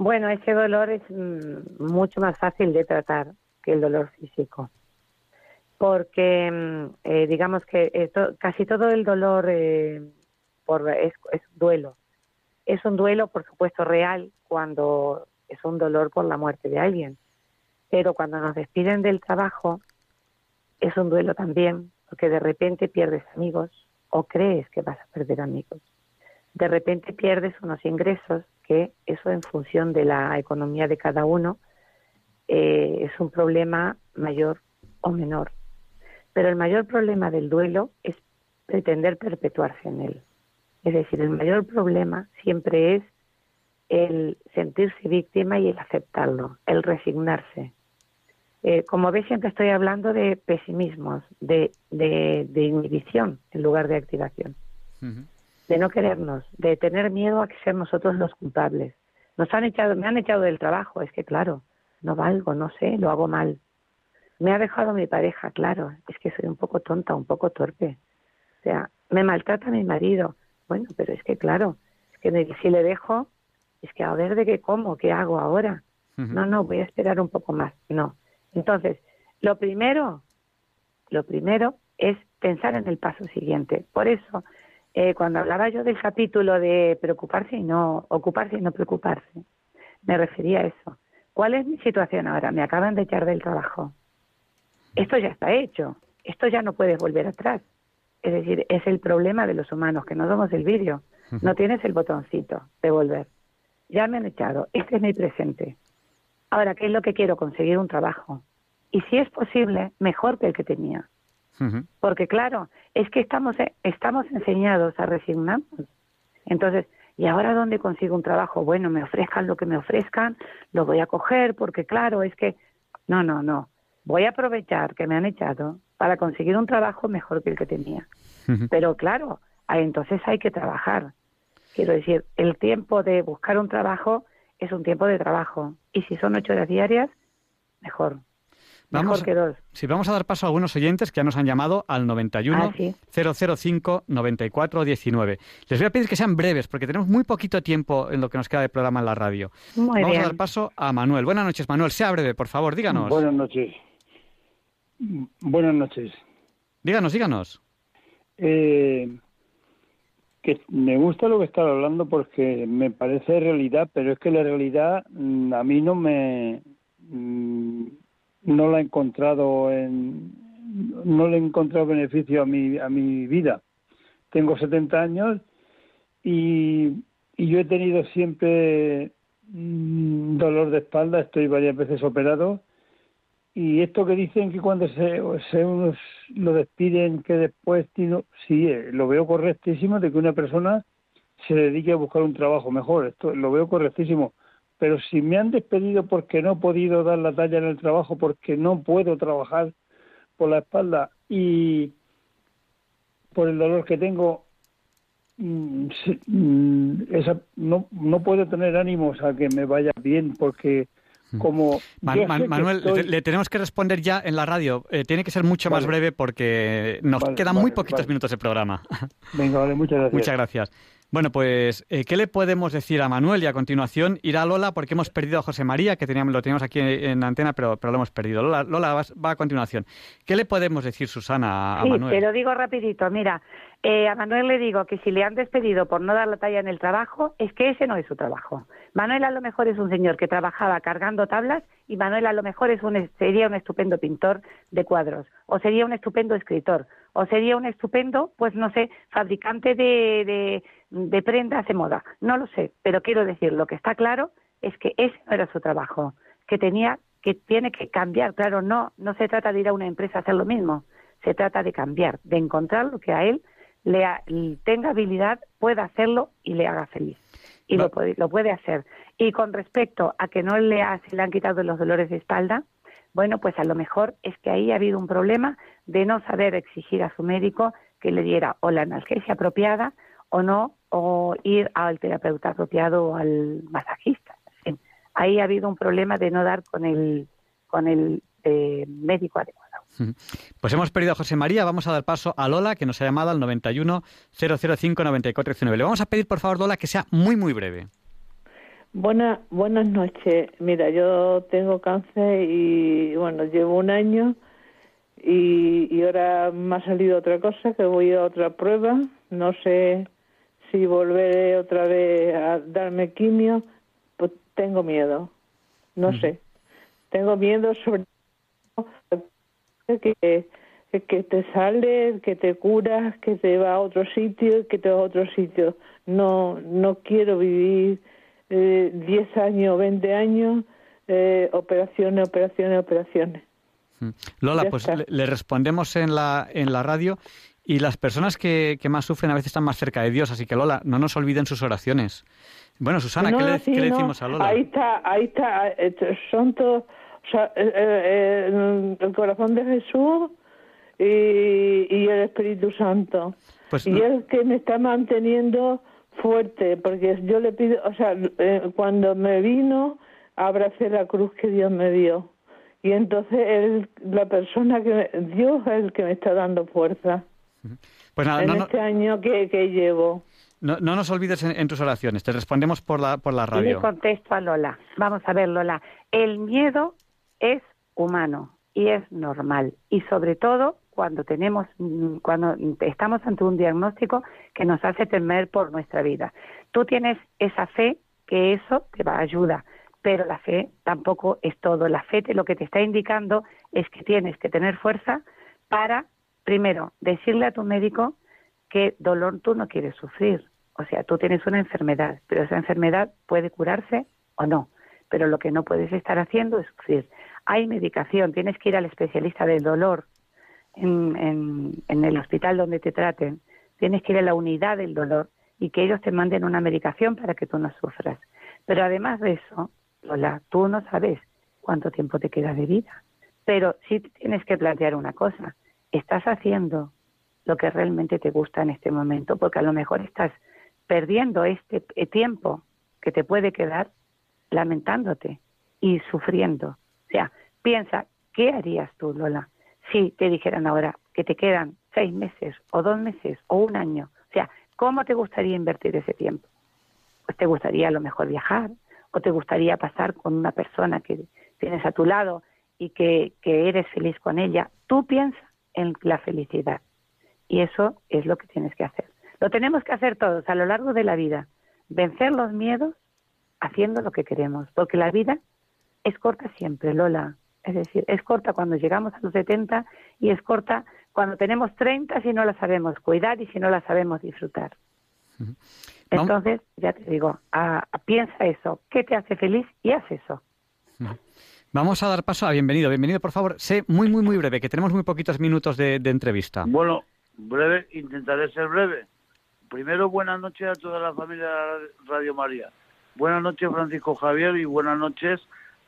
Bueno, ese dolor es mm, mucho más fácil de tratar que el dolor físico porque mm, eh, digamos que casi todo el dolor eh, por, es, es duelo. Es un duelo, por supuesto, real cuando es un dolor por la muerte de alguien, pero cuando nos despiden del trabajo es un duelo también, porque de repente pierdes amigos o crees que vas a perder amigos. De repente pierdes unos ingresos que eso en función de la economía de cada uno eh, es un problema mayor o menor. Pero el mayor problema del duelo es pretender perpetuarse en él. Es decir, el mayor problema siempre es el sentirse víctima y el aceptarlo, el resignarse. Eh, como ves, siempre estoy hablando de pesimismos, de, de, inhibición en lugar de activación, de no querernos, de tener miedo a que ser nosotros los culpables. Nos han echado, me han echado del trabajo, es que claro, no valgo, no sé, lo hago mal. Me ha dejado mi pareja, claro, es que soy un poco tonta, un poco torpe. O sea, me maltrata mi marido. Bueno, pero es que claro, es que si le dejo, es que a ver de qué como, qué hago ahora. No, no, voy a esperar un poco más. No. Entonces, lo primero, lo primero es pensar en el paso siguiente. Por eso, eh, cuando hablaba yo del capítulo de preocuparse y no ocuparse y no preocuparse, me refería a eso. ¿Cuál es mi situación ahora? Me acaban de echar del trabajo. Esto ya está hecho. Esto ya no puedes volver atrás. Es decir, es el problema de los humanos, que no somos el vídeo. No tienes el botoncito de volver. Ya me han echado. Este es mi presente. Ahora, ¿qué es lo que quiero? Conseguir un trabajo. Y si es posible, mejor que el que tenía. Porque claro, es que estamos, eh, estamos enseñados a resignarnos. Entonces, ¿y ahora dónde consigo un trabajo? Bueno, me ofrezcan lo que me ofrezcan, lo voy a coger porque claro, es que... No, no, no. Voy a aprovechar que me han echado para conseguir un trabajo mejor que el que tenía. Pero claro, entonces hay que trabajar. Quiero decir, el tiempo de buscar un trabajo es un tiempo de trabajo. Y si son ocho horas diarias, mejor. Vamos, Si vamos a dar paso a algunos oyentes que ya nos han llamado al 91 005 94 19. Les voy a pedir que sean breves porque tenemos muy poquito tiempo en lo que nos queda de programa en la radio. vamos a dar paso a Manuel. Buenas noches, Manuel. Sea breve, por favor, díganos. Buenas noches. Buenas noches. Díganos, díganos. Eh, que me gusta lo que está hablando porque me parece realidad, pero es que la realidad mm, a mí no me mm, no encontrado en no le he encontrado beneficio a mi a mi vida. Tengo 70 años y, y yo he tenido siempre mm, dolor de espalda, estoy varias veces operado. Y esto que dicen que cuando se, se unos lo despiden que después sí eh, lo veo correctísimo de que una persona se dedique a buscar un trabajo mejor. Esto lo veo correctísimo pero si me han despedido porque no he podido dar la talla en el trabajo, porque no puedo trabajar por la espalda y por el dolor que tengo, mm, mm, esa, no, no puedo tener ánimos a que me vaya bien porque mm. como Manuel, le, tenemos que responder ya en la radio. Eh, tiene que ser mucho más breve porque nos quedan muy poquitos minutos de programa. Venga, vale, muchas gracias. Muchas gracias. Bueno, pues, eh, ¿qué le podemos decir a Manuel? Y a continuación irá Lola, porque hemos perdido a José María, que teníamos, lo teníamos aquí en, antena, pero, pero lo hemos perdido. Lola, Lola va, a continuación. ¿Qué le podemos decir, Susana, a, sí, Manuel? te lo digo rapidito. Mira, eh, a Manuel le digo que si le han despedido por no dar la talla en el trabajo, es que ese no es su trabajo. Manuel a lo mejor es un señor que trabajaba cargando tablas y Manuel a lo mejor es un, sería un estupendo pintor de cuadros o sería un estupendo escritor o sería un estupendo, pues no sé, fabricante de, de, prendas de moda. No lo sé, pero quiero decir, lo que está claro es que ese no era su trabajo, que tenía, que tiene que cambiar. Claro, no, no se trata de ir a una empresa a hacer lo mismo, se trata de cambiar, de encontrar lo que a él le tenga habilidad, pueda hacerlo y le haga feliz. Y lo, puede, lo puede hacer. Y con respecto a que no le, ha, se le han quitado los dolores de espalda, bueno, pues a lo mejor es que ahí ha habido un problema de no saber exigir a su médico que le diera o la analgesia apropiada o no, o ir al terapeuta apropiado o al masajista. ahí ha habido un problema de no dar con el, con el eh, médico adecuado. Pues hemos perdido a José María, vamos a dar paso a Lola, que nos ha llamado al 91 005 9419. Le vamos a pedir, por favor, Lola, que sea muy, muy breve. Buena, buenas noches. Mira, yo tengo cáncer y bueno, llevo un año y, y ahora me ha salido otra cosa, que voy a otra prueba. No sé si volveré otra vez a darme quimio, pues tengo miedo. No sé. Tengo miedo sobre que, que te sale, que te curas, que te va a otro sitio, que te va a otro sitio. No, no quiero vivir eh, 10 años, 20 años, eh, operaciones, operaciones, operaciones. Mm. Lola, pues le, respondemos en la, en la radio y las personas que, que, más sufren a veces están más cerca de Dios, así que Lola, no nos olviden sus oraciones. Bueno, Susana, ¿qué, le, decimos a Lola? Ahí está, ahí está, eh, son todos, eh, el corazón de Jesús y, y el Espíritu Santo. Pues y es que me está manteniendo fuerte, porque yo le pido, o sea, eh, cuando me vino, abracé la cruz que Dios me dio. Y entonces él, la persona que Dios es el que me está dando fuerza. Pues nada, en este año que, que llevo. No, no nos olvides en, tus oraciones, te respondemos por la, por la radio. Le contesto a Lola. Vamos a ver, Lola. El miedo es humano y es normal. Y sobre todo cuando tenemos, cuando estamos ante un diagnóstico que nos hace temer por nuestra vida. Tú tienes esa fe que eso te va a ayudar, pero la fe tampoco es todo. La fe te, lo que te está indicando es que tienes que tener fuerza para, primero, decirle a tu médico que dolor tú no quieres sufrir. O sea, tú tienes una enfermedad, pero esa enfermedad puede curarse o no. Pero lo que no puedes estar haciendo es sufrir. Hay medicación, tienes que ir al especialista del dolor en, en, el hospital donde te traten. Tienes que ir a la unidad del dolor y que ellos te manden una medicación para que tú no sufras. Pero además de eso, Lola, tú no sabes cuánto tiempo te queda de vida. Pero sí tienes que plantear una cosa. ¿Estás haciendo lo que realmente te gusta en este momento? Porque a lo mejor estás perdiendo este eh, tiempo que te puede quedar lamentándote y sufriendo. O sea, piensa, ¿qué harías tú, Lola, si te dijeran ahora que te quedan seis meses o dos meses o un año? O sea, ¿cómo te gustaría invertir ese tiempo? Pues te gustaría a lo mejor viajar o te gustaría pasar con una persona que tienes a tu lado y que, que eres feliz con ella. Tú piensa en la felicidad y eso es lo que tienes que hacer. Lo tenemos que hacer todos a lo largo de la vida. Vencer los miedos haciendo lo que queremos, porque la vida es corta siempre, Lola. Es decir, es corta cuando llegamos a los 70 y es corta cuando tenemos 30 si no la sabemos cuidar y si no la sabemos disfrutar. Entonces, ya te digo, piensa eso, ¿qué te hace feliz? Y haz eso. Vamos a dar paso a bienvenido. Bienvenido, por favor. Sé muy, muy, muy breve, que tenemos muy poquitos minutos de entrevista. Bueno, breve, intentaré ser breve. Primero, buenas noches a toda la familia Radio María. Buenas noches, Francisco Javier, y buenas noches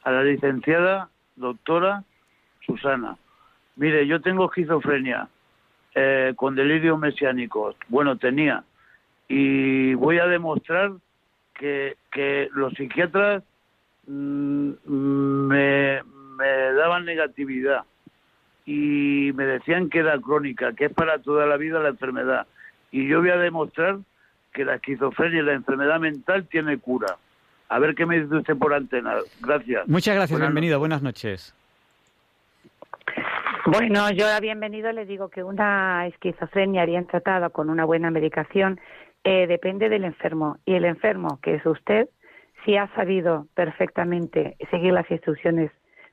a la licenciada doctora Susana. Mire, yo tengo esquizofrenia eh, con delirio mesiánico. Bueno, tenía. Y voy a demostrar que, los psiquiatras me, me daban negatividad y me decían que era crónica, que es para toda la vida la enfermedad y yo voy a demostrar que la esquizofrenia y la enfermedad mental tiene cura. A ver qué me dice usted por antena. Gracias. Muchas gracias, bienvenido. Buenas noches. Bueno, yo a bienvenido le digo que una esquizofrenia bien tratada con una buena medicación eh, depende del enfermo. Y el enfermo, que es usted, si ha sabido perfectamente seguir las instrucciones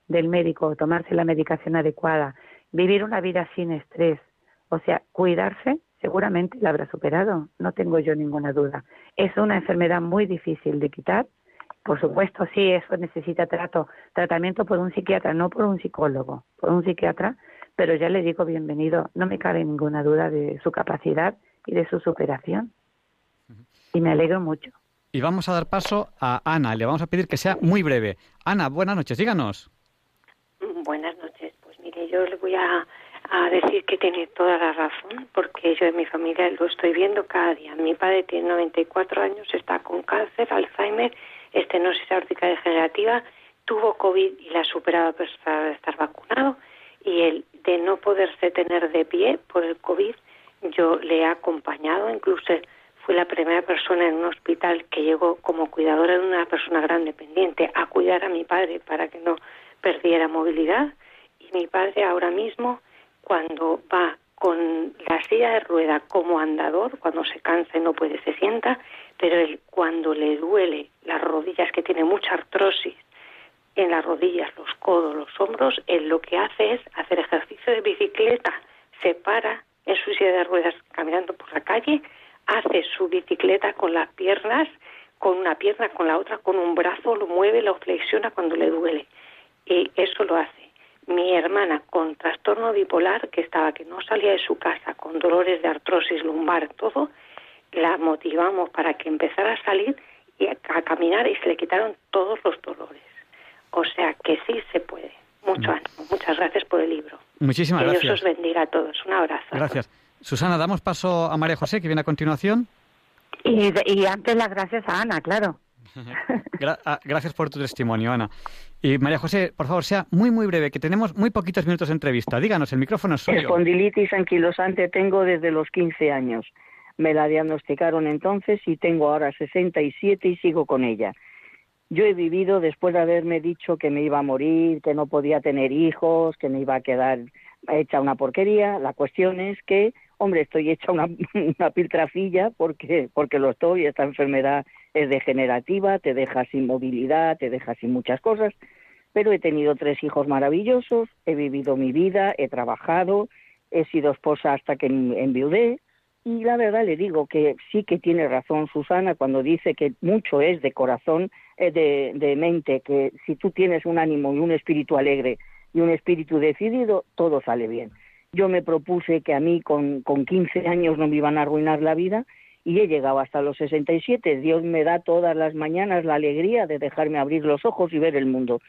del médico, tomarse la medicación adecuada, vivir una vida sin estrés, o sea, cuidarse, seguramente la habrá superado, no tengo yo ninguna duda. Es una enfermedad muy difícil de quitar. Por supuesto, sí, eso necesita trato, tratamiento por un psiquiatra, no por un psicólogo, por un psiquiatra, pero ya le digo bienvenido, no me cabe ninguna duda de su capacidad y de su superación. Y me alegro mucho. Y vamos a dar paso a Ana, le vamos a pedir que sea muy breve. Ana, buenas noches, díganos. Buenas noches, pues mire, yo le voy a a decir que tiene toda la razón, porque yo en mi familia lo estoy viendo cada día. Mi padre tiene 94 años, está con cáncer, Alzheimer, estenosis aórtica degenerativa, tuvo COVID y la ha superado a pesar de estar vacunado, y el de no poderse tener de pie por el COVID, yo le he acompañado, incluso fui la primera persona en un hospital que llegó como cuidadora de una persona gran dependiente a cuidar a mi padre para que no perdiera movilidad. Y mi padre ahora mismo cuando va con la silla de rueda como andador, cuando se cansa y no puede, se sienta, pero él cuando le duele las rodillas, que tiene mucha artrosis en las rodillas, los codos, los hombros, él lo que hace es hacer ejercicio de bicicleta, se para en su silla de ruedas caminando por la calle, hace su bicicleta con las piernas, con una pierna, con la otra, con un brazo, lo mueve, lo flexiona cuando le duele. Y eso lo hace mi hermana con trastorno bipolar, que estaba que no salía de su casa, con dolores de artrosis lumbar, todo, la motivamos para que empezara a salir y a, caminar y se le quitaron todos los dolores. O sea que sí se puede. Mucho mm. ánimo. Muchas gracias por el libro. Muchísimas que gracias. Dios os bendiga a todos. Un abrazo. Gracias. Susana, damos paso a María José, que viene a continuación. Y, y antes las gracias a Ana, claro. Ah, gracias por tu testimonio, Ana. Y María José, por favor, sea muy, muy breve, que tenemos muy poquitos minutos de entrevista. Díganos, el micrófono es suyo. Espondilitis anquilosante tengo desde los 15 años. Me la diagnosticaron entonces y tengo ahora 67 y sigo con ella. Yo he vivido después de haberme dicho que me iba a morir, que no podía tener hijos, que me iba a quedar hecha una porquería. La cuestión es que, hombre, estoy hecha una, una piltrafilla porque, porque lo estoy. Esta enfermedad es degenerativa, te deja sin movilidad, te deja sin muchas cosas. Pero he tenido tres hijos maravillosos, he vivido mi vida, he trabajado, he sido esposa hasta que enviudé. Y la verdad le digo que sí que tiene razón Susana cuando dice que mucho es de corazón, eh, de, de mente, que si tú tienes un ánimo y un espíritu alegre y un espíritu decidido, todo sale bien. Yo me propuse que a mí con, con 15 años no me iban a arruinar la vida y he llegado hasta los 67. Dios me da todas las mañanas la alegría de dejarme abrir los ojos y ver el mundo.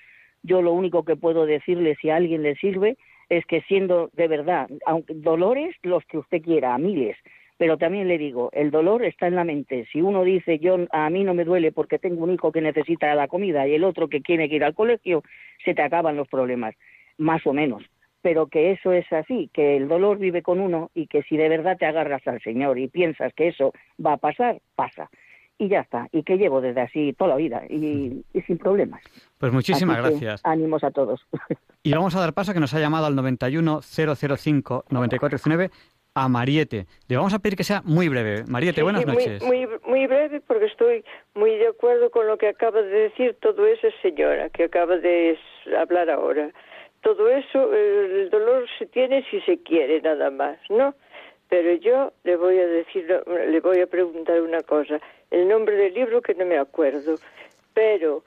Yo lo único que puedo decirle si a alguien le sirve es que siendo de verdad, aunque dolores los que usted quiera, a miles, pero también le digo, el dolor está en la mente. Si uno dice, yo a mí no me duele porque tengo un hijo que necesita la comida y el otro que tiene que ir al colegio, se te acaban los problemas, más o menos. Pero que eso es así, que el dolor vive con uno y que si de verdad te agarras al Señor y piensas que eso va a pasar, pasa. Y ya está, y que llevo desde así toda la vida y, sin problemas. Pues muchísimas gracias. Ánimos a todos. Y vamos a dar paso a que nos ha llamado al 91 005 9419 a Mariete. Le vamos a pedir que sea muy breve. Mariete, buenas noches. Muy, muy, breve porque estoy muy de acuerdo con lo que acaba de decir todo eso, señora, que acaba de hablar ahora. Todo eso, el dolor se tiene si se quiere nada más, ¿no? Pero yo le voy a decir, le voy a preguntar una cosa. El nombre del libro que no me acuerdo, pero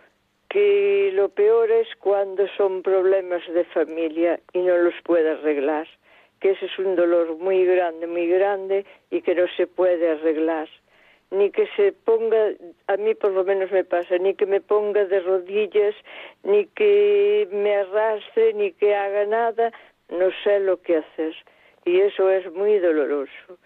que lo peor es cuando son problemas de familia y no los puede arreglar que ese es un dolor muy grande, muy grande y que no se puede arreglar. Ni que se ponga, a mí por lo menos me pasa, ni que me ponga de rodillas, ni que me arrastre, ni que haga nada, no sé lo que hacer. Y eso es muy doloroso.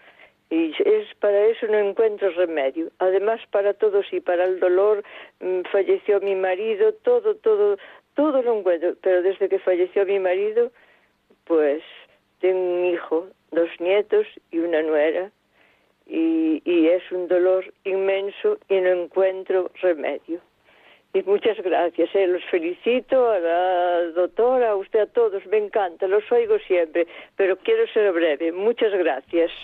Y es para eso no encuentro remedio. Además, para todos y para el dolor, mm, falleció mi marido, todo, todo, todo lo encuentro. Pero desde que falleció mi marido, pues tengo un hijo, dos nietos y una nuera, y, y es un dolor inmenso y no encuentro remedio. Y muchas gracias, eh. los felicito a la doctora, a usted, a todos, me encanta, los oigo siempre, pero quiero ser breve. Muchas gracias.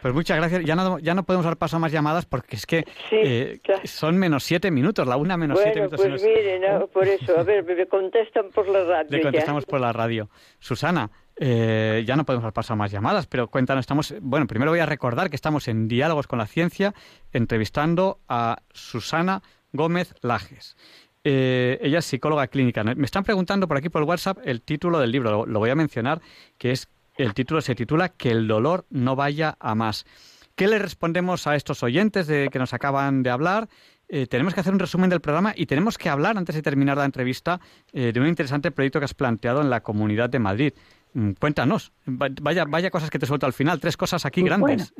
Pues muchas gracias. Ya no, ya no podemos dar paso a más llamadas porque es que eh, son menos siete minutos, la una menos siete minutos. Pues miren, por eso, a ver, me contestan por la radio. Le contestamos por la radio. Susana, eh, ya no podemos pasar más llamadas, pero cuéntanos, estamos, bueno, primero voy a recordar que estamos en Diálogos con la Ciencia, entrevistando a Susana Gómez Lajes. Eh, ella es psicóloga clínica. Me están preguntando por aquí por WhatsApp el título del libro, lo, voy a mencionar, que es, el título se titula Que el dolor no vaya a más. ¿Qué le respondemos a estos oyentes de, que nos acaban de hablar? Eh, tenemos que hacer un resumen del programa y tenemos que hablar, antes de terminar la entrevista, de un interesante proyecto que has planteado en la Comunidad de Madrid. Mm, cuéntanos, vaya, vaya cosas que te suelto al final, tres cosas aquí grandes.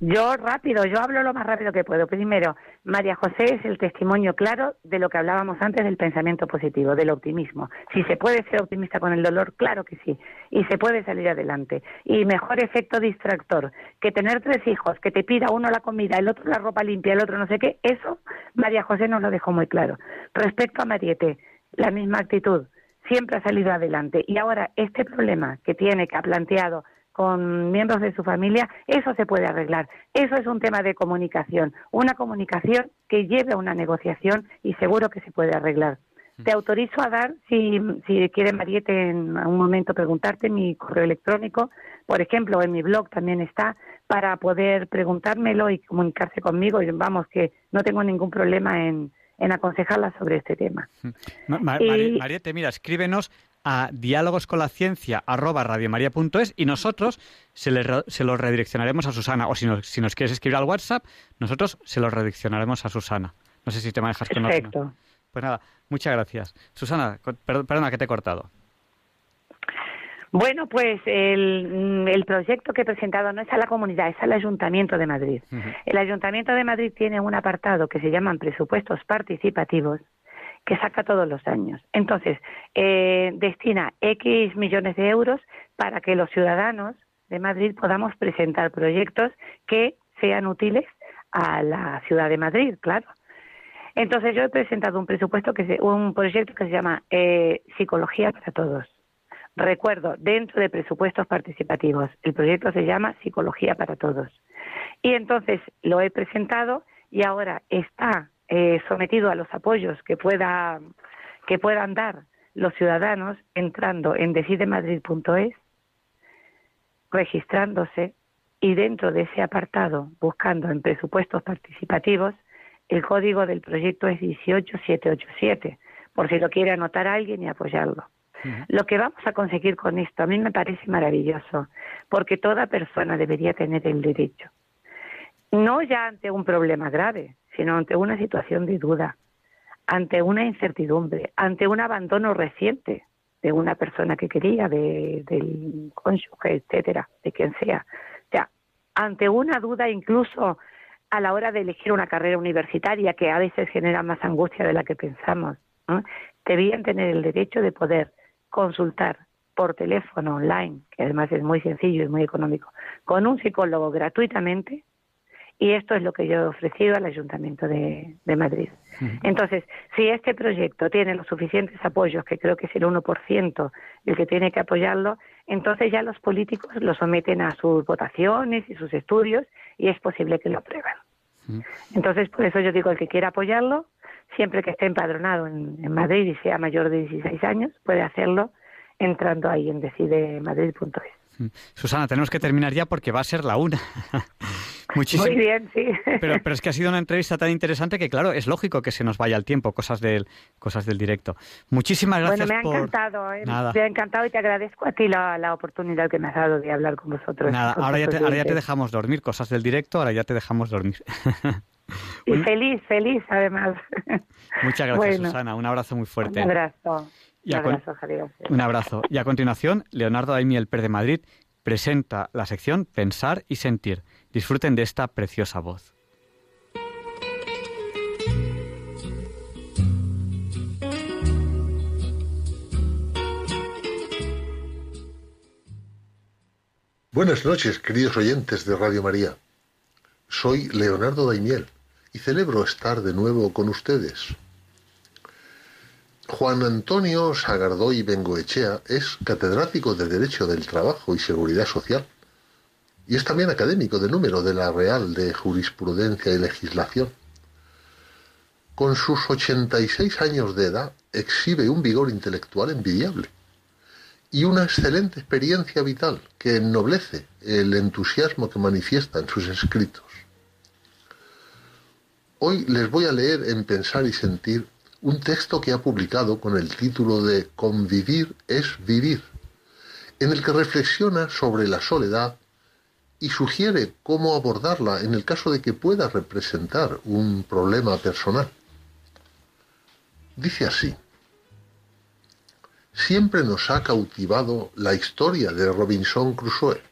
yo rápido, yo hablo lo más rápido que puedo. Primero, María José es el testimonio claro de lo que hablábamos antes del pensamiento positivo, del optimismo. Si se puede ser optimista con el dolor, claro que sí, y se puede salir adelante. Y mejor efecto distractor que tener tres hijos, que te pida uno la comida, el otro la ropa limpia, el otro no sé qué, eso María José nos lo dejó muy claro. Respecto a Mariette, la misma actitud siempre ha salido adelante. Y ahora este problema que tiene, que ha planteado con miembros de su familia, eso se puede arreglar. Eso es un tema de comunicación, una comunicación que lleve a una negociación y seguro que se puede arreglar. Te autorizo a dar, si, si quiere Mariette en un momento preguntarte, mi correo electrónico, por ejemplo, en mi blog también está, para poder preguntármelo y comunicarse conmigo. Y vamos, que no tengo ningún problema en, en aconsejarla sobre este tema. Mariette, mira, escríbenos a diálogosconlaciencia@radiomaria.es y nosotros se, le, se los redireccionaremos a Susana. O si nos, si nos quieres escribir al WhatsApp, nosotros se los redireccionaremos a Susana. No sé si te manejas con Perfecto. Pues nada, muchas gracias. Susana, perdona que te he cortado. Bueno, pues mm, el, proyecto que he presentado no es a la comunidad, es al Ayuntamiento de Madrid. El Ayuntamiento de Madrid tiene un apartado que se llaman presupuestos participativos que saca todos los años. Entonces, eh, destina X millones de euros para que los ciudadanos de Madrid podamos presentar proyectos que sean útiles a la ciudad de Madrid, claro. Entonces, yo he presentado un presupuesto que un proyecto que se llama eh, Psicología para Todos Recuerdo, dentro de presupuestos participativos. El proyecto se llama Psicología para Todos. Y entonces lo he presentado y ahora está eh, sometido a los apoyos que, pueda, que puedan dar los ciudadanos entrando en decidemadrid.es, registrándose y dentro de ese apartado, buscando en presupuestos participativos, el código del proyecto es 18787, por si lo quiere anotar alguien y apoyarlo. Lo que vamos a conseguir con esto a mí me parece maravilloso, porque toda persona debería tener el derecho, no ya ante un problema grave, sino ante una situación de duda, ante una incertidumbre, ante un abandono reciente de una persona que quería, de, del cónyuge, etcétera, de quien sea. O sea, ante una duda incluso a la hora de elegir una carrera universitaria que a veces genera más angustia de la que pensamos, debían tener el derecho de poder consultar por teléfono online, que además es muy sencillo y muy económico, con un psicólogo gratuitamente y esto es lo que yo he ofrecido al Ayuntamiento de, Madrid. Entonces, si este proyecto tiene los suficientes apoyos, que creo que es el 1% el que tiene que apoyarlo, entonces ya los políticos lo someten a sus votaciones y sus estudios y es posible que lo aprueben. Entonces, por eso yo digo, el que quiera apoyarlo, siempre que esté empadronado en, en Madrid y sea mayor de 16 años, puede hacerlo entrando ahí en decidemadrid.es. Susana, tenemos que terminar ya porque va a ser la una. Muchísimo. Muy bien, sí. Pero, pero es que ha sido una entrevista tan interesante que, claro, es lógico que se nos vaya el tiempo, cosas del, cosas del directo. Muchísimas gracias Bueno, me ha encantado, ¿eh? me ha encantado y te agradezco a ti la, la, oportunidad que me has dado de hablar con vosotros. Nada, ahora ya, te, ahora ya te dejamos dormir, cosas del directo, ahora ya te dejamos dormir. y feliz, feliz además. Muchas gracias, Susana. Un abrazo muy fuerte. Un abrazo. un abrazo, Javier. Un abrazo. Y a continuación, Leonardo Daimiel Per de Madrid presenta la sección Pensar y Sentir Disfruten de esta preciosa voz. Buenas noches, queridos oyentes de Radio María. Soy Leonardo Daimiel y celebro estar de nuevo con ustedes. Juan Antonio Sagardoy Bengoechea es catedrático de Derecho del Trabajo y Seguridad Social y es también académico de número de la Real de Jurisprudencia y Legislación. Con sus 86 años de edad exhibe un vigor intelectual envidiable y una excelente experiencia vital que ennoblece el entusiasmo que manifiesta en sus escritos. Hoy les voy a leer en Pensar y Sentir un texto que ha publicado con el título de Convivir es vivir, en el que reflexiona sobre la soledad y sugiere cómo abordarla en el caso de que pueda representar un problema personal. Dice así, siempre nos ha cautivado la historia de Robinson Crusoe.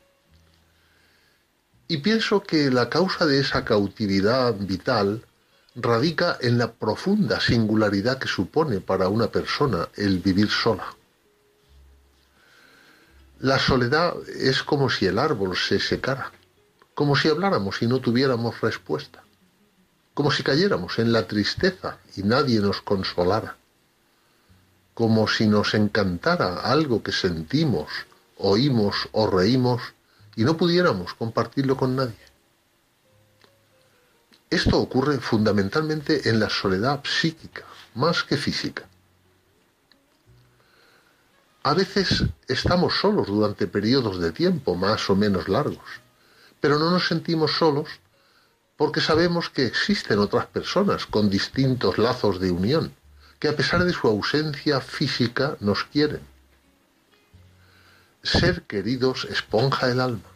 Y pienso que la causa de esa cautividad vital radica en la profunda singularidad que supone para una persona el vivir sola. La soledad es como si el árbol se secara, como si habláramos y no tuviéramos respuesta, como si cayéramos en la tristeza y nadie nos consolara, como si nos encantara algo que sentimos, oímos o reímos y no pudiéramos compartirlo con nadie. Esto ocurre fundamentalmente en la soledad psíquica, más que física. A veces estamos solos durante periodos de tiempo más o menos largos, pero no nos sentimos solos porque sabemos que existen otras personas con distintos lazos de unión, que a pesar de su ausencia física nos quieren. Ser queridos esponja el alma.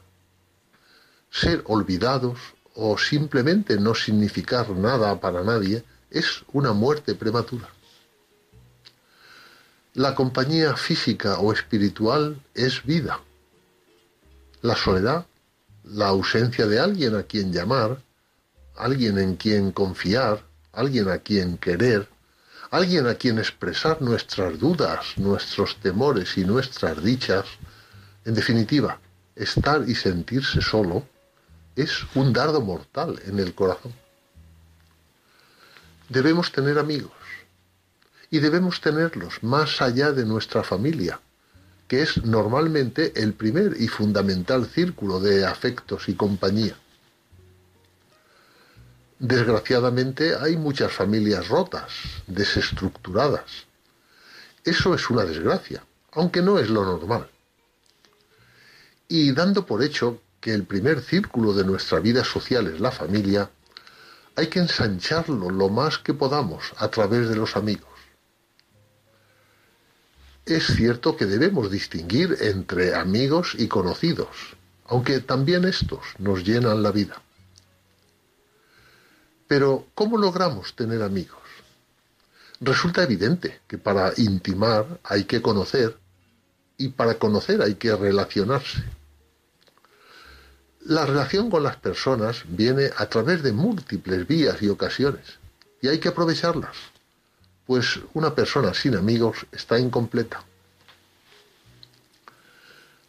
Ser olvidados o simplemente no significar nada para nadie es una muerte prematura. La compañía física o espiritual es vida. La soledad, la ausencia de alguien a quien llamar, alguien en quien confiar, alguien a quien querer, alguien a quien expresar nuestras dudas, nuestros temores y nuestras dichas, en definitiva, estar y sentirse solo, es un dardo mortal en el corazón. Debemos tener amigos, y debemos tenerlos más allá de nuestra familia, que es normalmente el primer y fundamental círculo de afectos y compañía. Desgraciadamente hay muchas familias rotas, desestructuradas. Eso es una desgracia, aunque no es lo normal. Y dando por hecho que el primer círculo de nuestra vida social es la familia, hay que ensancharlo lo más que podamos a través de los amigos. Es cierto que debemos distinguir entre amigos y conocidos, aunque también estos nos llenan la vida. Pero, ¿cómo logramos tener amigos? Resulta evidente que para intimar hay que conocer y para conocer hay que relacionarse. La relación con las personas viene a través de múltiples vías y ocasiones y hay que aprovecharlas, pues una persona sin amigos está incompleta.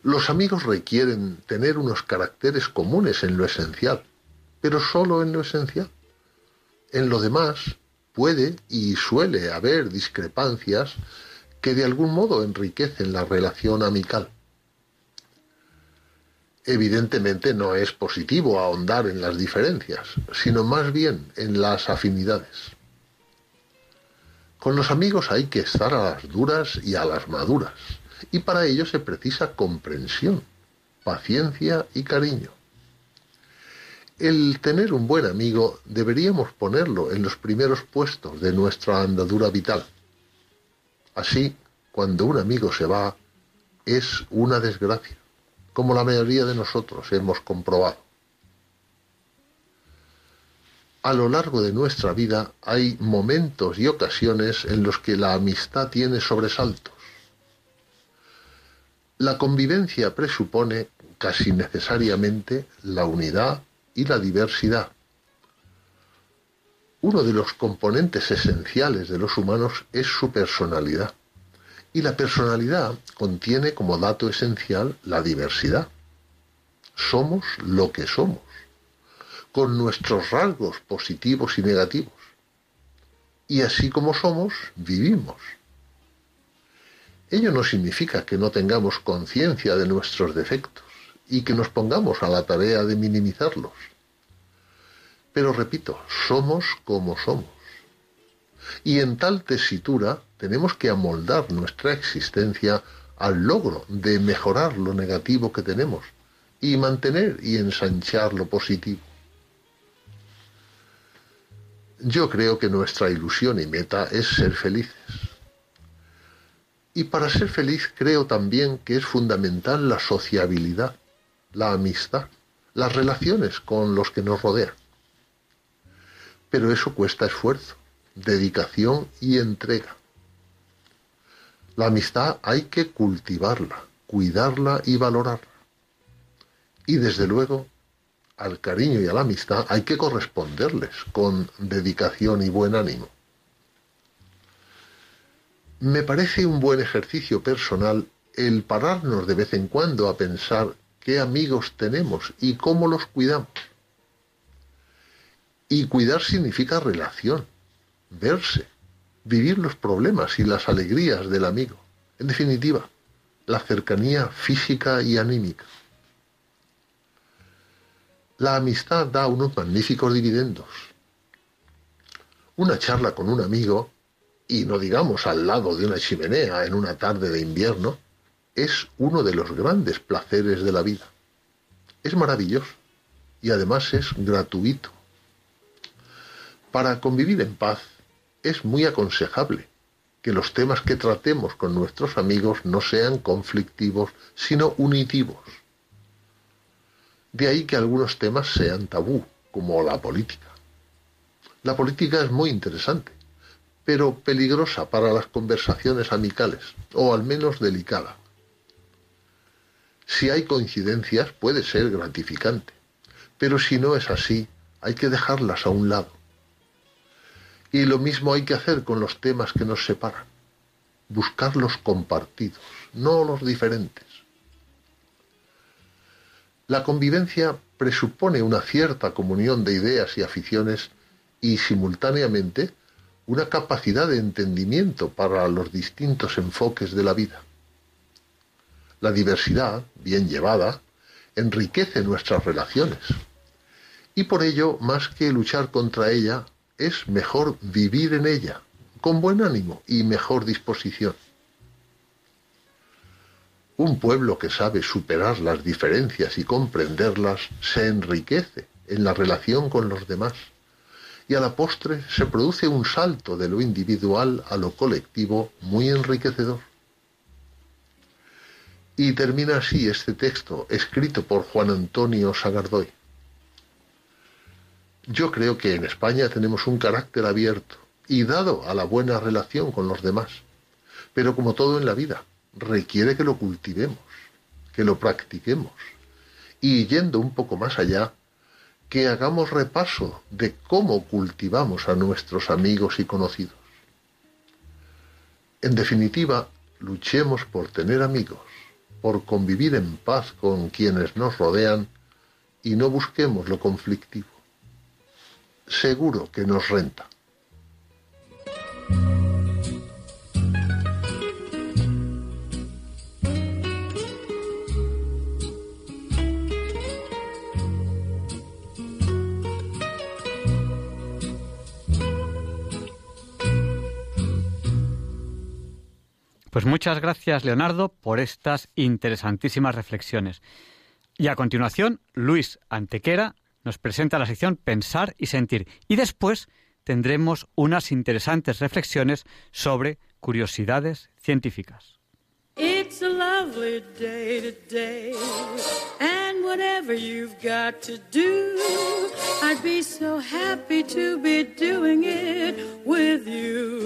Los amigos requieren tener unos caracteres comunes en lo esencial, pero solo en lo esencial. En lo demás puede y suele haber discrepancias que de algún modo enriquecen la relación amical. Evidentemente no es positivo ahondar en las diferencias, sino más bien en las afinidades. Con los amigos hay que estar a las duras y a las maduras, y para ello se precisa comprensión, paciencia y cariño. El tener un buen amigo deberíamos ponerlo en los primeros puestos de nuestra andadura vital. Así, cuando un amigo se va, es una desgracia, como la mayoría de nosotros hemos comprobado. A lo largo de nuestra vida hay momentos y ocasiones en los que la amistad tiene sobresaltos. La convivencia presupone casi necesariamente la unidad y la diversidad. Uno de los componentes esenciales de los humanos es su personalidad. Y la personalidad contiene como dato esencial la diversidad. Somos lo que somos, con nuestros rasgos positivos y negativos. Y así como somos, vivimos. Ello no significa que no tengamos conciencia de nuestros defectos y que nos pongamos a la tarea de minimizarlos. Pero repito, somos como somos. Y en tal tesitura tenemos que amoldar nuestra existencia al logro de mejorar lo negativo que tenemos y mantener y ensanchar lo positivo. Yo creo que nuestra ilusión y meta es ser felices. Y para ser feliz creo también que es fundamental la sociabilidad la amistad, las relaciones con los que nos rodean. Pero eso cuesta esfuerzo, dedicación y entrega. La amistad hay que cultivarla, cuidarla y valorarla. Y desde luego, al cariño y a la amistad hay que corresponderles con dedicación y buen ánimo. Me parece un buen ejercicio personal el pararnos de vez en cuando a pensar qué amigos tenemos y cómo los cuidamos. Y cuidar significa relación, verse, vivir los problemas y las alegrías del amigo. En definitiva, la cercanía física y anímica. La amistad da unos magníficos dividendos. Una charla con un amigo, y no digamos al lado de una chimenea en una tarde de invierno, es uno de los grandes placeres de la vida. Es maravilloso y además es gratuito. Para convivir en paz es muy aconsejable que los temas que tratemos con nuestros amigos no sean conflictivos, sino unitivos. De ahí que algunos temas sean tabú, como la política. La política es muy interesante, pero peligrosa para las conversaciones amicales, o al menos delicada. Si hay coincidencias puede ser gratificante, pero si no es así, hay que dejarlas a un lado. Y lo mismo hay que hacer con los temas que nos separan, buscar los compartidos, no los diferentes. La convivencia presupone una cierta comunión de ideas y aficiones y simultáneamente una capacidad de entendimiento para los distintos enfoques de la vida. La diversidad, bien llevada, enriquece nuestras relaciones. Y por ello, más que luchar contra ella, es mejor vivir en ella, con buen ánimo y mejor disposición. Un pueblo que sabe superar las diferencias y comprenderlas se enriquece en la relación con los demás y a la postre se produce un salto de lo individual a lo colectivo muy enriquecedor. Y termina así este texto, escrito por Juan Antonio Sagardoy. Yo creo que en España tenemos un carácter abierto y dado a la buena relación con los demás, pero como todo en la vida, requiere que lo cultivemos, que lo practiquemos, y yendo un poco más allá, que hagamos repaso de cómo cultivamos a nuestros amigos y conocidos. En definitiva, luchemos por tener amigos, por convivir en paz con quienes nos rodean y no busquemos lo conflictivo. Seguro que nos renta. Pues muchas gracias, Leonardo, por estas interesantísimas reflexiones. Y a continuación, Luis Antequera nos presenta la sección Pensar y Sentir. Y después tendremos unas interesantes reflexiones sobre curiosidades científicas. It's a lovely day today, and whatever you've got to do, I'd be so happy to be doing it with you.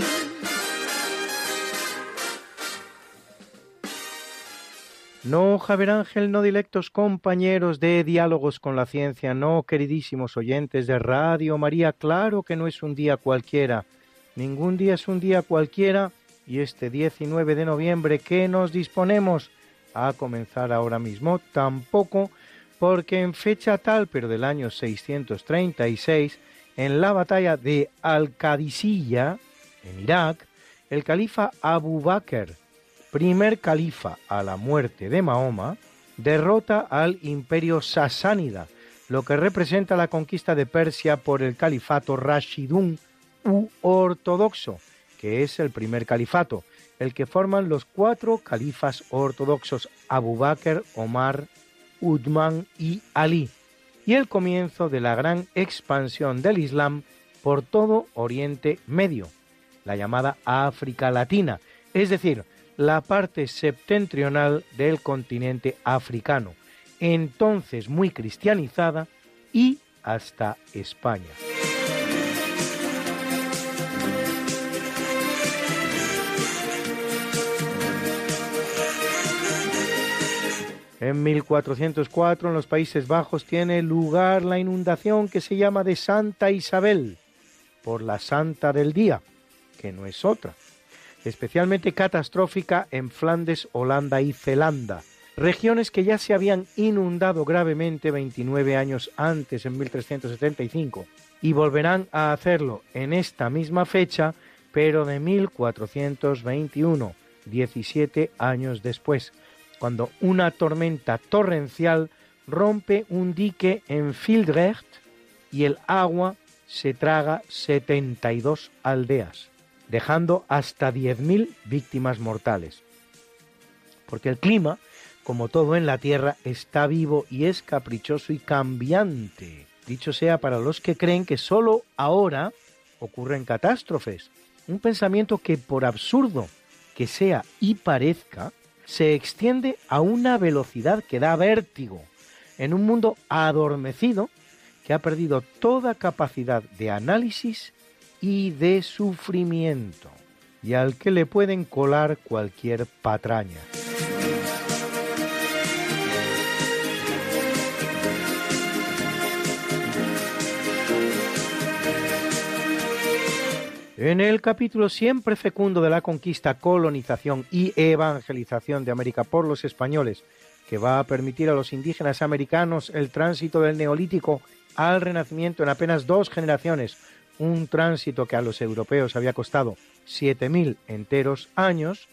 No, Javier Ángel, no directos compañeros de Diálogos con la Ciencia, no, queridísimos oyentes de Radio María, claro que no es un día cualquiera, ningún día es un día cualquiera, y este 19 de noviembre que nos disponemos a comenzar ahora mismo, tampoco, porque en fecha tal, pero del año 636, en la batalla de Al-Qadisiyya, en Irak, el califa Abu Bakr, primer califa a la muerte de Mahoma, derrota al imperio sasánida, lo que representa la conquista de Persia por el califato Rashidun u ortodoxo, que es el primer califato, el que forman los cuatro califas ortodoxos Abu Bakr, Omar, Udman y Ali, y el comienzo de la gran expansión del Islam por todo Oriente Medio, la llamada África Latina, es decir, la parte septentrional del continente africano, entonces muy cristianizada, y hasta España. En 1404 en los Países Bajos tiene lugar la inundación que se llama de Santa Isabel, por la Santa del Día, que no es otra, especialmente catastrófica en Flandes, Holanda y Zelanda, regiones que ya se habían inundado gravemente 29 años antes, en 1375, y volverán a hacerlo en esta misma fecha, pero de 1421, 17 años después, cuando una tormenta torrencial rompe un dique en Fildrecht y el agua se traga 72 aldeas dejando hasta 10.000 víctimas mortales. Porque el clima, como todo en la Tierra, está vivo y es caprichoso y cambiante. Dicho sea para los que creen que solo ahora ocurren catástrofes. Un pensamiento que por absurdo que sea y parezca, se extiende a una velocidad que da vértigo en un mundo adormecido que ha perdido toda capacidad de análisis y de sufrimiento, y al que le pueden colar cualquier patraña. En el capítulo siempre fecundo de la conquista, colonización y evangelización de América por los españoles, que va a permitir a los indígenas americanos el tránsito del neolítico al renacimiento en apenas dos generaciones, un tránsito que a los europeos había costado 7.000 enteros años,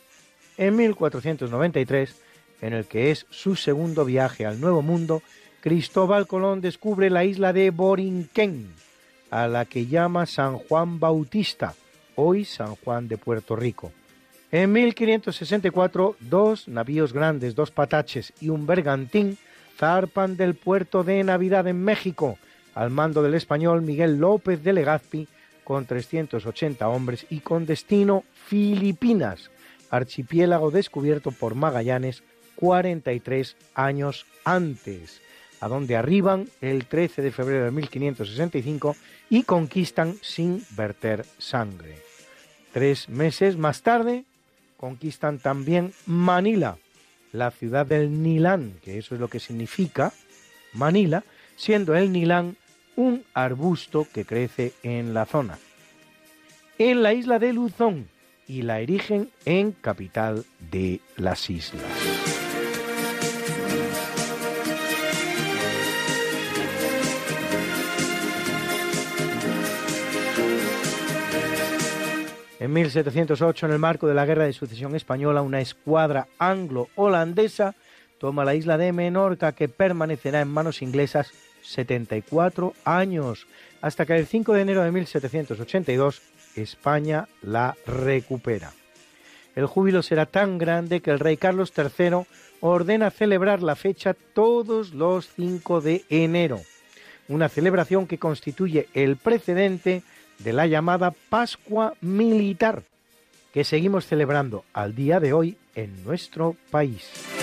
en 1493, en el que es su segundo viaje al Nuevo Mundo, Cristóbal Colón descubre la isla de Borinquén, a la que llama San Juan Bautista, hoy San Juan de Puerto Rico. En 1564, dos navíos grandes, dos pataches y un bergantín zarpan del puerto de Navidad en México, al mando del español Miguel López de Legazpi, con 380 hombres y con destino Filipinas, archipiélago descubierto por Magallanes 43 años antes, a donde arriban el 13 de febrero de 1565 y conquistan sin verter sangre. Tres meses más tarde conquistan también Manila, la ciudad del Nilán, que eso es lo que significa Manila, siendo el Nilán un arbusto que crece en la zona. En la isla de Luzón y la erigen en capital de las islas. En 1708, en el marco de la Guerra de Sucesión Española, una escuadra anglo-holandesa toma la isla de Menorca, que permanecerá en manos inglesas 74 años, hasta que el 5 de enero de 1782 España la recupera. El júbilo será tan grande que el rey Carlos III ordena celebrar la fecha todos los 5 de enero, una celebración que constituye el precedente de la llamada Pascua Militar, que seguimos celebrando al día de hoy en nuestro país.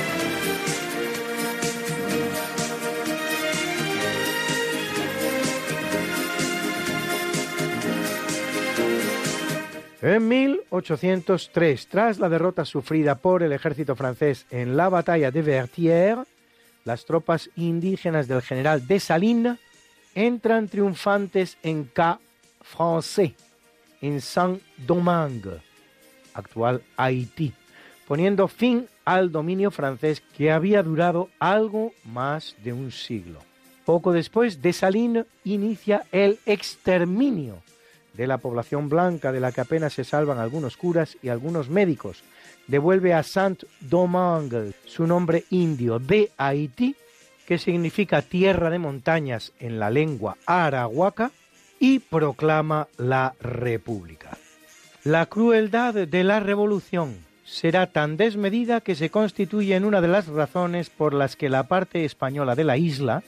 En 1803, tras la derrota sufrida por el ejército francés en la batalla de Vertières, las tropas indígenas del general Dessalines entran triunfantes en Ca Français en Saint-Domingue, actual Haití, poniendo fin al dominio francés que había durado algo más de un siglo. Poco después, Dessalines inicia el exterminio de la población blanca de la que apenas se salvan algunos curas y algunos médicos. Devuelve a Saint-Domingue su nombre indio de Haití, que significa tierra de montañas en la lengua arahuaca, y proclama la República. La crueldad de la revolución será tan desmedida que se constituye en una de las razones por las que la parte española de la isla,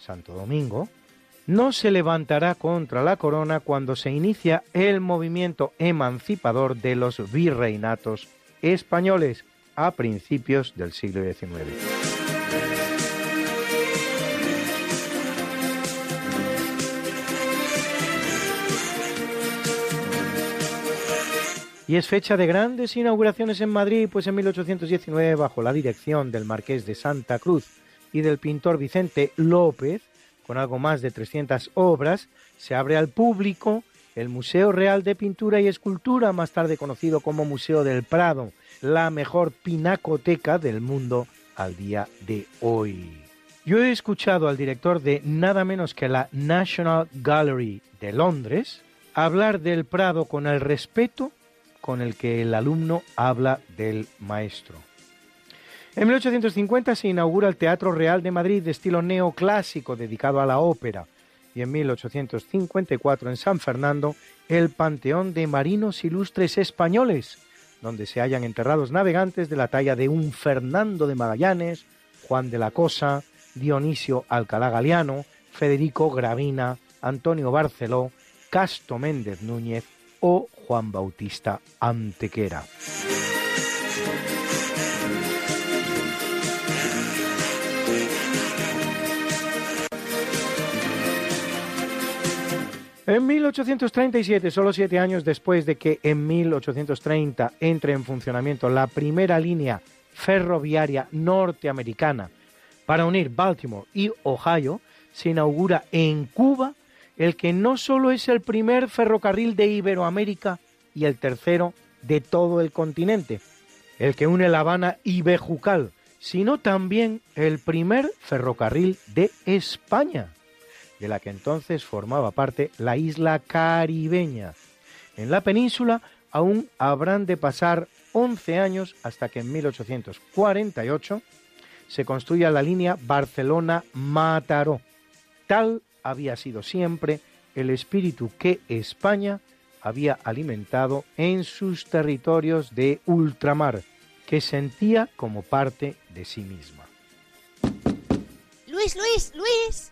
Santo Domingo, no se levantará contra la corona cuando se inicia el movimiento emancipador de los virreinatos españoles a principios del siglo XIX. Y es fecha de grandes inauguraciones en Madrid, pues en 1819, bajo la dirección del marqués de Santa Cruz y del pintor Vicente López, con algo más de 300 obras, se abre al público el Museo Real de Pintura y Escultura, más tarde conocido como Museo del Prado, la mejor pinacoteca del mundo al día de hoy. Yo he escuchado al director de nada menos que la National Gallery de Londres hablar del Prado con el respeto con el que el alumno habla del maestro. En 1850 se inaugura el Teatro Real de Madrid de estilo neoclásico dedicado a la ópera y en 1854 en San Fernando el Panteón de Marinos Ilustres Españoles, donde se hallan enterrados navegantes de la talla de un Fernando de Magallanes, Juan de la Cosa, Dionisio Alcalá Galiano, Federico Gravina, Antonio Barceló, Casto Méndez Núñez o Juan Bautista Antequera. En 1837, solo siete años después de que en 1830 entre en funcionamiento la primera línea ferroviaria norteamericana para unir Baltimore y Ohio, se inaugura en Cuba el que no solo es el primer ferrocarril de Iberoamérica y el tercero de todo el continente, el que une La Habana y Bejucal, sino también el primer ferrocarril de España, de la que entonces formaba parte la isla caribeña. En la península aún habrán de pasar 11 años hasta que en 1848 se construya la línea Barcelona-Mataró. Tal había sido siempre el espíritu que España había alimentado en sus territorios de ultramar, que sentía como parte de sí misma. Luis, Luis, Luis.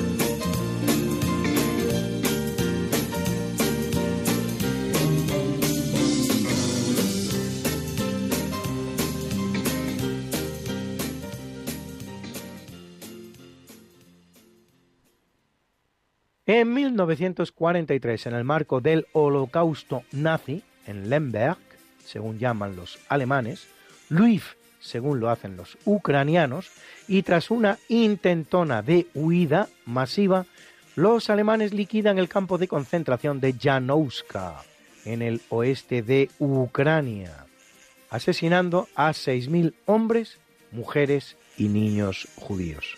En 1943, en el marco del holocausto nazi en Lemberg, según llaman los alemanes, Lviv, según lo hacen los ucranianos, y tras una intentona de huida masiva, los alemanes liquidan el campo de concentración de Janowska, en el oeste de Ucrania, asesinando a 6.000 hombres, mujeres y niños judíos.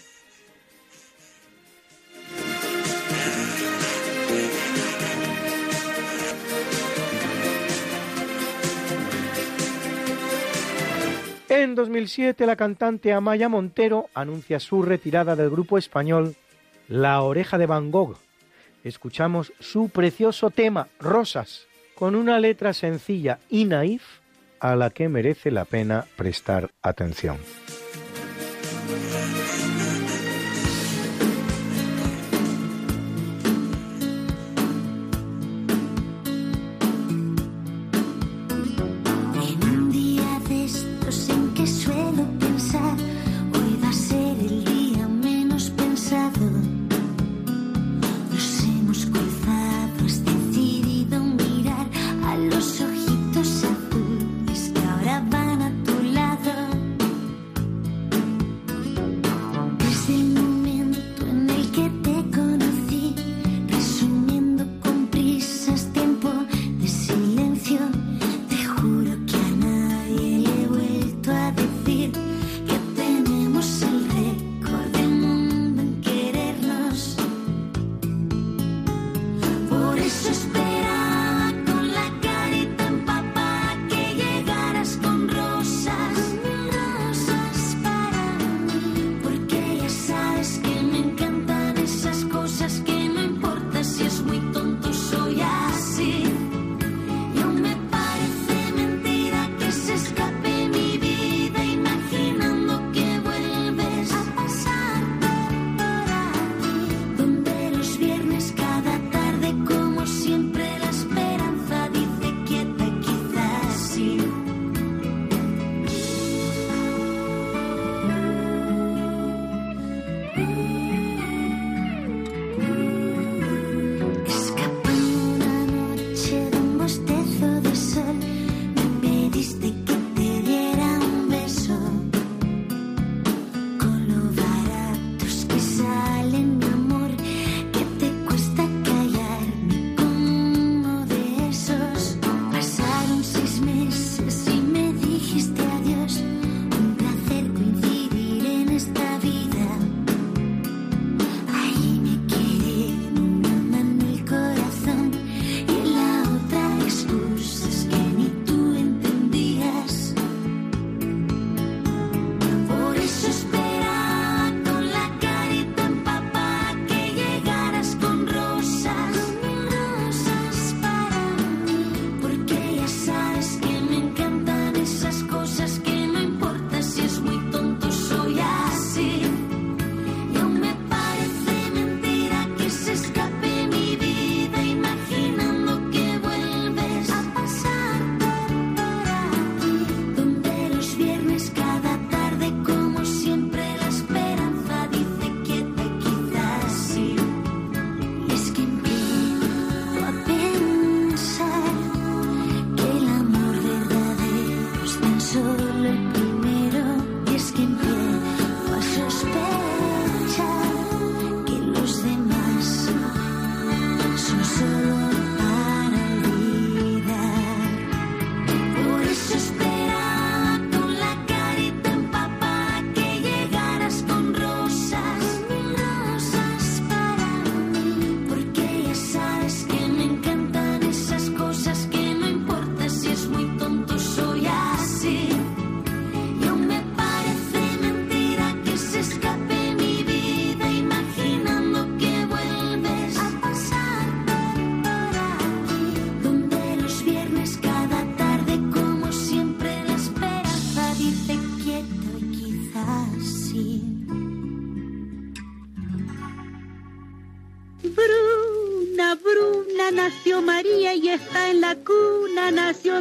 En 2007 la cantante Amaya Montero anuncia su retirada del grupo español La Oreja de Van Gogh. Escuchamos su precioso tema Rosas, con una letra sencilla y naif a la que merece la pena prestar atención.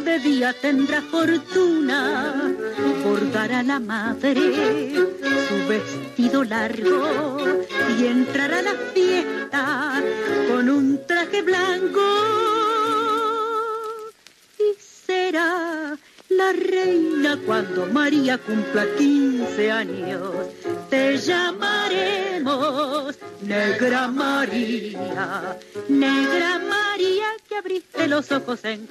De día, tendrá fortuna. Bordará la madre su vestido largo y entrará a la fiesta con un traje blanco. Y será la reina cuando María cumpla 15 años. Te llamaremos Negra María, Negra María en.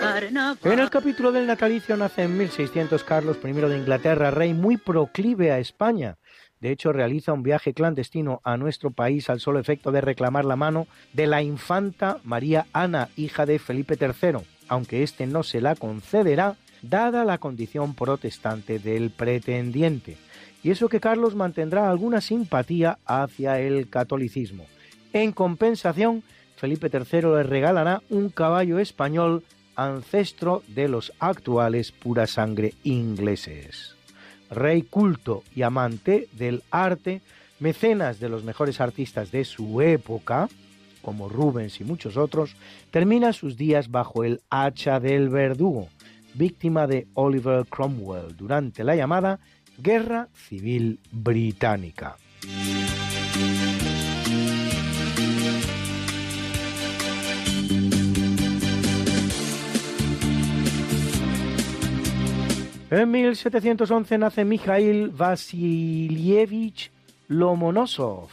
En el capítulo del natalicio nace en 1600 Carlos I de Inglaterra, rey muy proclive a España. De hecho, realiza un viaje clandestino a nuestro país al solo efecto de reclamar la mano de la infanta María Ana, hija de Felipe III, aunque éste no se la concederá dada la condición protestante del pretendiente, y eso que Carlos mantendrá alguna simpatía hacia el catolicismo. En compensación, Felipe III le regalará un caballo español ancestro de los actuales pura sangre ingleses. Rey culto y amante del arte, mecenas de los mejores artistas de su época, como Rubens y muchos otros, termina sus días bajo el hacha del verdugo, víctima de Oliver Cromwell durante la llamada Guerra Civil Británica. En 1711 nace Mikhail Vasilievich Lomonosov,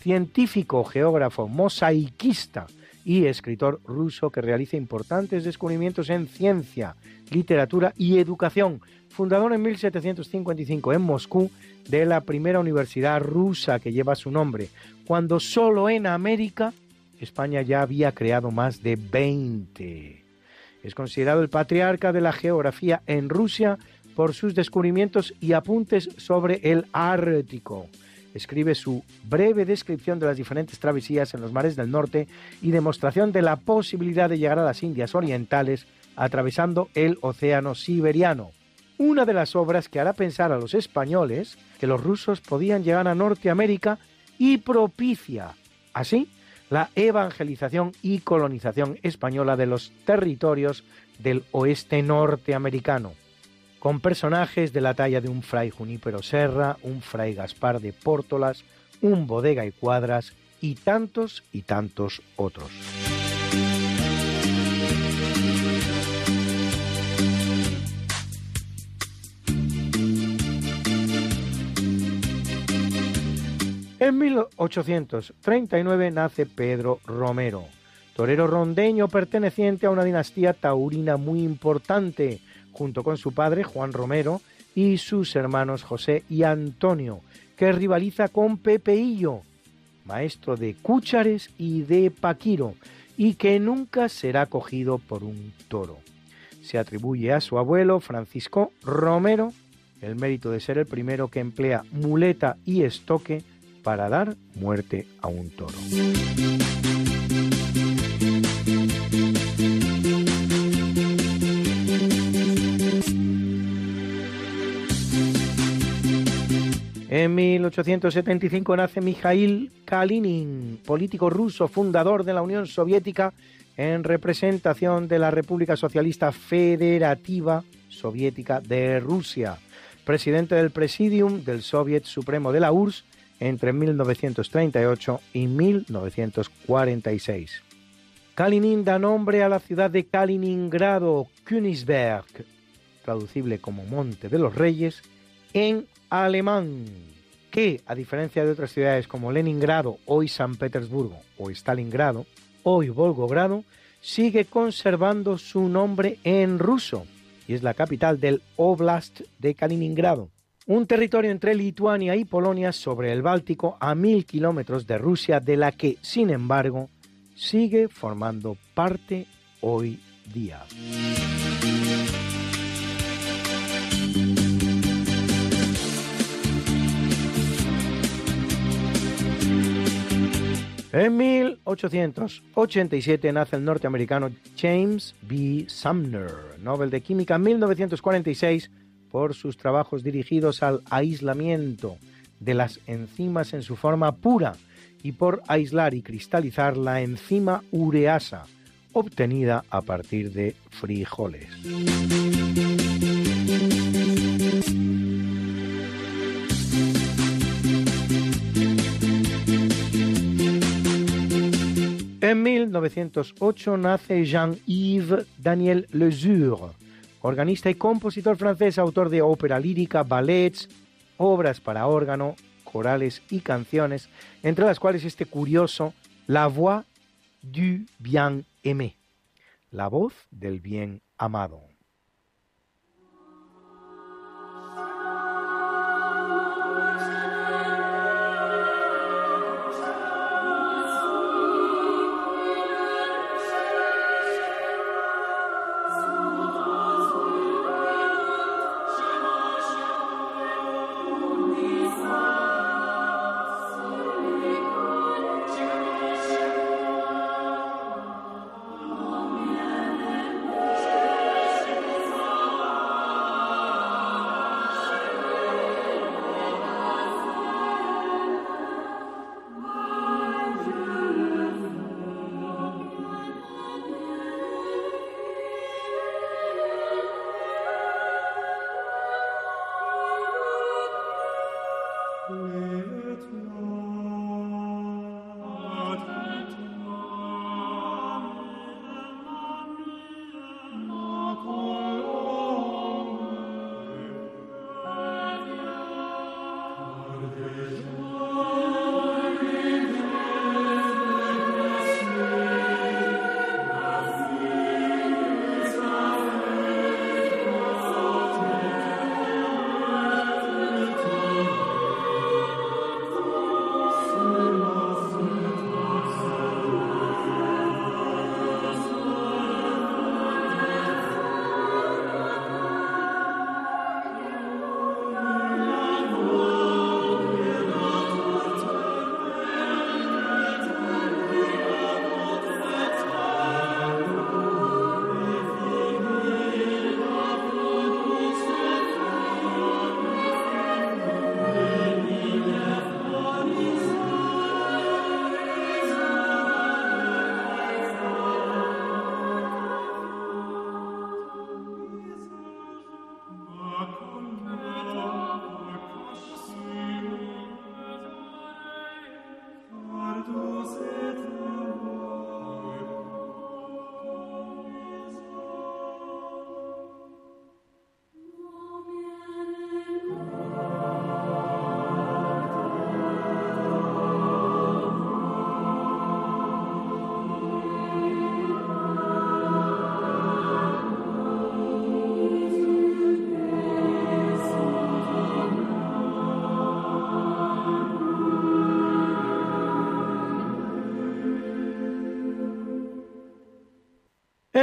científico, geógrafo, mosaiquista y escritor ruso que realiza importantes descubrimientos en ciencia, literatura y educación, fundador en 1755 en Moscú de la primera universidad rusa que lleva su nombre, cuando solo en América España ya había creado más de 20. Es considerado el patriarca de la geografía en Rusia por sus descubrimientos y apuntes sobre el Ártico escribe su breve descripción de las diferentes travesías en los mares del norte y demostración de la posibilidad de llegar a las Indias Orientales atravesando el Océano Siberiano. Una de las obras que hará pensar a los españoles que los rusos podían llegar a Norteamérica y propicia, así, la evangelización y colonización española de los territorios del oeste norteamericano con personajes de la talla de un fray Junípero Serra, un fray Gaspar de Pórtolas, un Bodega y Cuadras y tantos y tantos otros. En 1839 nace Pedro Romero, torero rondeño perteneciente a una dinastía taurina muy importante, junto con su padre Juan Romero y sus hermanos José y Antonio, que rivaliza con Pepeillo, maestro de cúchares y de paquiro, y que nunca será cogido por un toro. Se atribuye a su abuelo Francisco Romero el mérito de ser el primero que emplea muleta y estoque para dar muerte a un toro. En 1875 nace Mikhail Kalinin, político ruso, fundador de la Unión Soviética en representación de la República Socialista Federativa Soviética de Rusia, presidente del Presidium del Soviet Supremo de la URSS entre 1938 y 1946. Kalinin da nombre a la ciudad de Kaliningrado, Königsberg, traducible como Monte de los Reyes, en alemán, que, a diferencia de otras ciudades como Leningrado, hoy San Petersburgo o Stalingrado, hoy Volgogrado, sigue conservando su nombre en ruso y es la capital del Oblast de Kaliningrado, un territorio entre Lituania y Polonia sobre el Báltico a mil kilómetros de Rusia, de la que, sin embargo, sigue formando parte hoy día. En 1887 nace el norteamericano James B. Sumner, Nobel de Química en 1946 por sus trabajos dirigidos al aislamiento de las enzimas en su forma pura y por aislar y cristalizar la enzima ureasa, obtenida a partir de frijoles. En 1908 nace Jean-Yves Daniel Lezour, organista y compositor francés, autor de ópera lírica, ballets, obras para órgano, corales y canciones, entre las cuales este curioso La Voix du Bien Aimé, la voz del bien amado.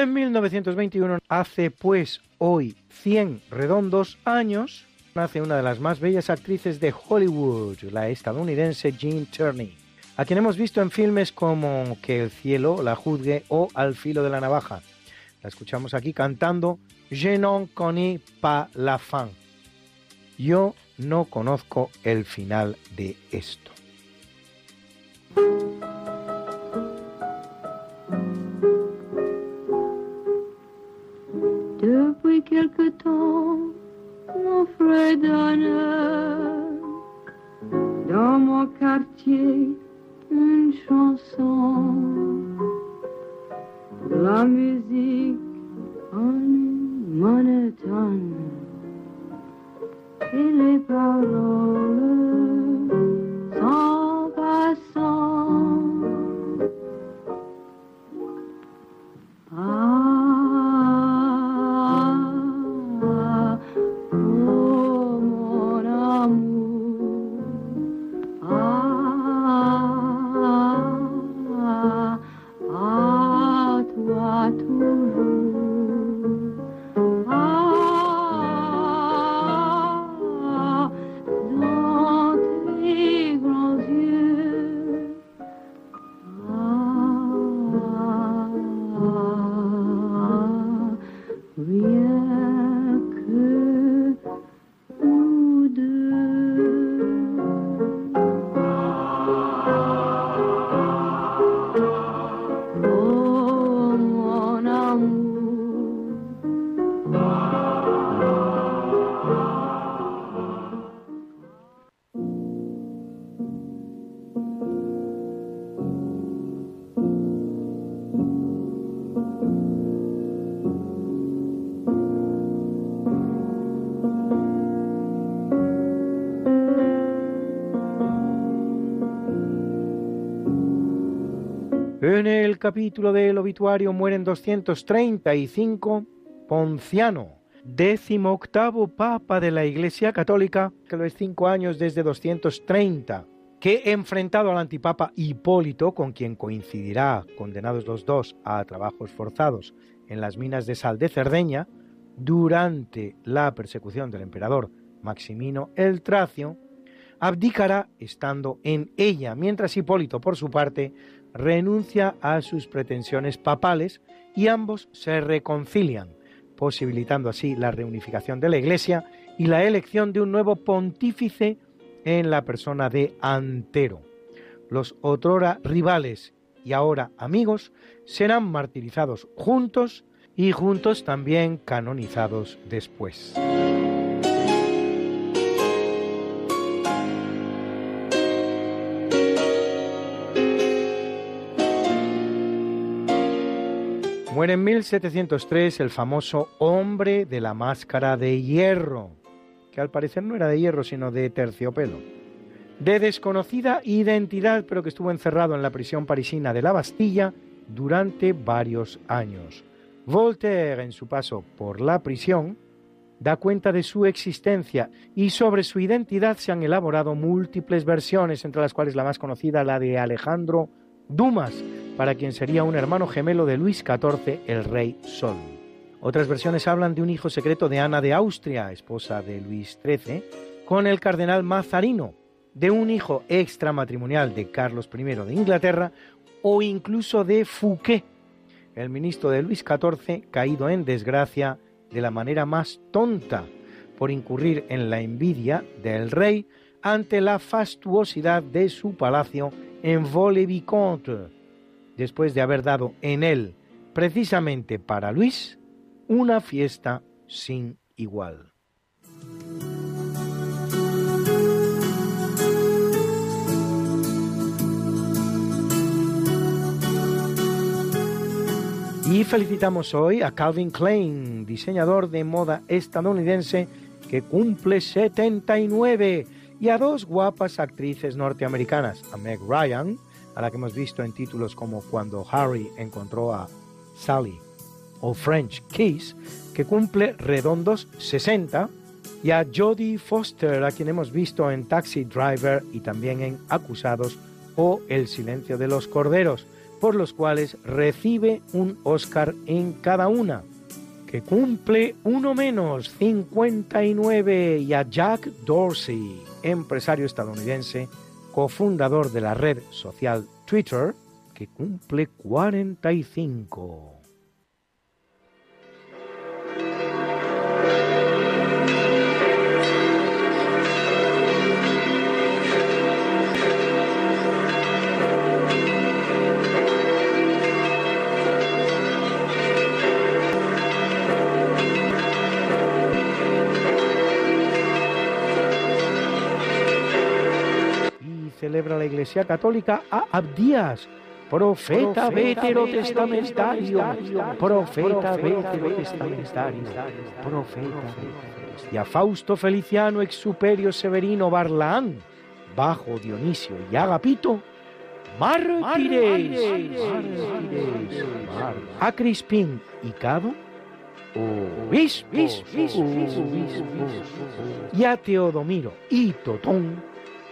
En 1921, hace pues hoy 100 redondos años, nace una de las más bellas actrices de Hollywood, la estadounidense Jean Turney, a quien hemos visto en filmes como Que el cielo la juzgue o Al filo de la navaja. La escuchamos aquí cantando Je n'en connais pas la fin. Yo no conozco el final de esto. Capítulo del obituario mueren 235 Ponciano, décimo octavo papa de la Iglesia Católica, que lo es cinco años desde 230, que enfrentado al antipapa Hipólito, con quien coincidirá, condenados los dos a trabajos forzados en las minas de sal de Cerdeña, durante la persecución del emperador Maximino el Tracio, abdicará estando en ella, mientras Hipólito, por su parte, renuncia a sus pretensiones papales y ambos se reconcilian, posibilitando así la reunificación de la Iglesia y la elección de un nuevo pontífice en la persona de Antero. Los otrora rivales y ahora amigos serán martirizados juntos y juntos también canonizados después. Muere en 1703 el famoso hombre de la máscara de hierro, que al parecer no era de hierro sino de terciopelo. De desconocida identidad, pero que estuvo encerrado en la prisión parisina de la Bastilla durante varios años. Voltaire, en su paso por la prisión, da cuenta de su existencia y sobre su identidad se han elaborado múltiples versiones, entre las cuales la más conocida, la de Alejandro Dumas, para quien sería un hermano gemelo de Luis XIV, el rey Sol. Otras versiones hablan de un hijo secreto de Ana de Austria, esposa de Luis XIII, con el cardenal Mazarino, de un hijo extramatrimonial de Carlos I de Inglaterra o incluso de Fouquet, el ministro de Luis XIV caído en desgracia de la manera más tonta por incurrir en la envidia del rey ante la fastuosidad de su palacio en Vaux-le-Vicomte, después de haber dado en él, precisamente para Luis, una fiesta sin igual. Y felicitamos hoy a Calvin Klein, diseñador de moda estadounidense que cumple 79 y a dos guapas actrices norteamericanas, a Meg Ryan, a la que hemos visto en títulos como Cuando Harry encontró a Sally o French Kiss, que cumple redondos 60, y a Jodie Foster, a quien hemos visto en Taxi Driver y también en Acusados o El silencio de los corderos, por los cuales recibe un Oscar en cada una, que cumple uno menos, 59, y a Jack Dorsey empresario estadounidense, cofundador de la red social Twitter, que cumple 45. Celebra la Iglesia Católica a Abdías, profeta veterotestamentario, profeta veterotestamentario, profeta y a Fausto Feliciano ex superio Severino Barlaán, bajo Dionisio y Agapito, mártires, a Crispín y Cado, y a Teodomiro y Totón,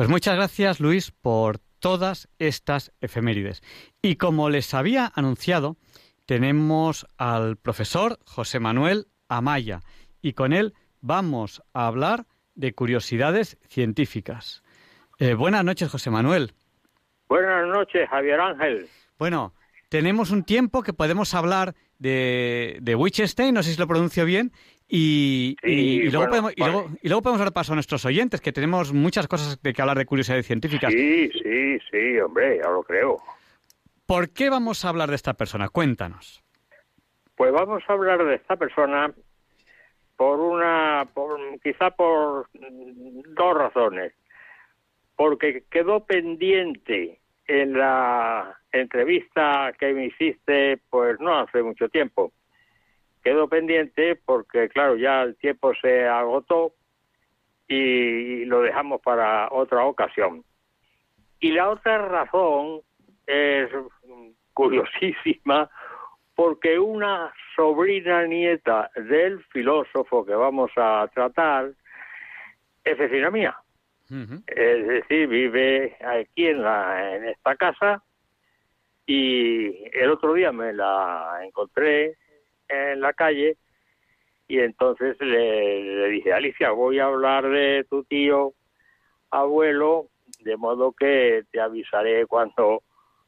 Pues muchas gracias, Luis, por todas estas efemérides. Y como les había anunciado, tenemos al profesor José Manuel Amaya y con él vamos a hablar de curiosidades científicas. Eh, buenas noches, José Manuel. Buenas noches, Javier Ángel. Bueno, tenemos un tiempo que podemos hablar de, de Wittgenstein, no sé si lo pronuncio bien, y, luego podemos, y, luego, podemos dar paso a nuestros oyentes, que tenemos muchas cosas de que hablar de curiosidades científicas. Sí, sí, sí, hombre, ya lo creo. ¿Por qué vamos a hablar de esta persona? Cuéntanos. Pues vamos a hablar de esta persona por una, por, quizá por dos razones. Porque quedó pendiente en la entrevista que me hiciste, pues no hace mucho tiempo quedó pendiente porque, claro, ya el tiempo se agotó y lo dejamos para otra ocasión. Y la otra razón es curiosísima porque una sobrina nieta del filósofo que vamos a tratar es vecina mía. Es decir, vive aquí en, la, en esta casa y el otro día me la encontré en la calle y entonces le, dije, Alicia, voy a hablar de tu tío abuelo, de modo que te avisaré cuando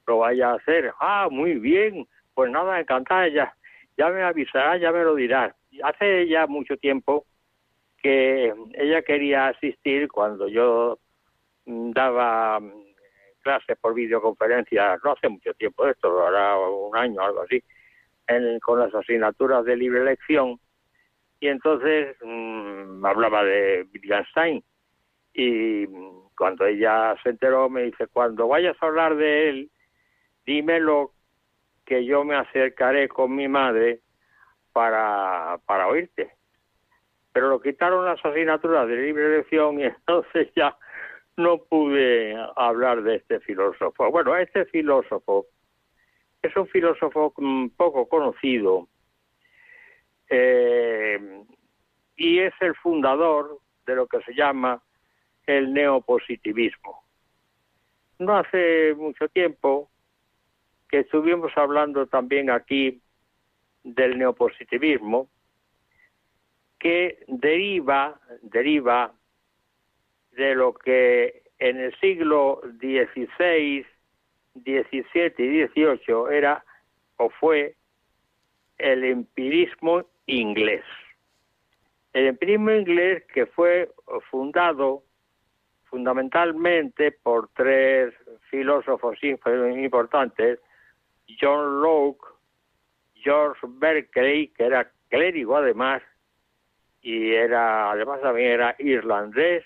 lo vaya a hacer. Ah, muy bien, pues nada, encantada, ya, ya me avisará, ya me lo dirá. Hace ya mucho tiempo que ella quería asistir cuando yo daba clases por videoconferencia, no hace mucho tiempo esto, ahora un año o algo así, con las asignaturas de libre elección y entonces mm, hablaba de Wittgenstein y cuando ella se enteró me dice cuando vayas a hablar de él dímelo que yo me acercaré con mi madre para, para oírte pero lo quitaron las asignaturas de libre elección y entonces ya no pude hablar de este filósofo. Bueno, este filósofo es un filósofo poco conocido eh, y es el fundador de lo que se llama el neopositivismo. No hace mucho tiempo que estuvimos hablando también aquí del neopositivismo, que deriva, deriva de lo que en el siglo XVI 17 y 18 era o fue el empirismo inglés. El empirismo inglés que fue fundado fundamentalmente por tres filósofos importantes, John Locke, George Berkeley, que era clérigo además, y era además también era irlandés,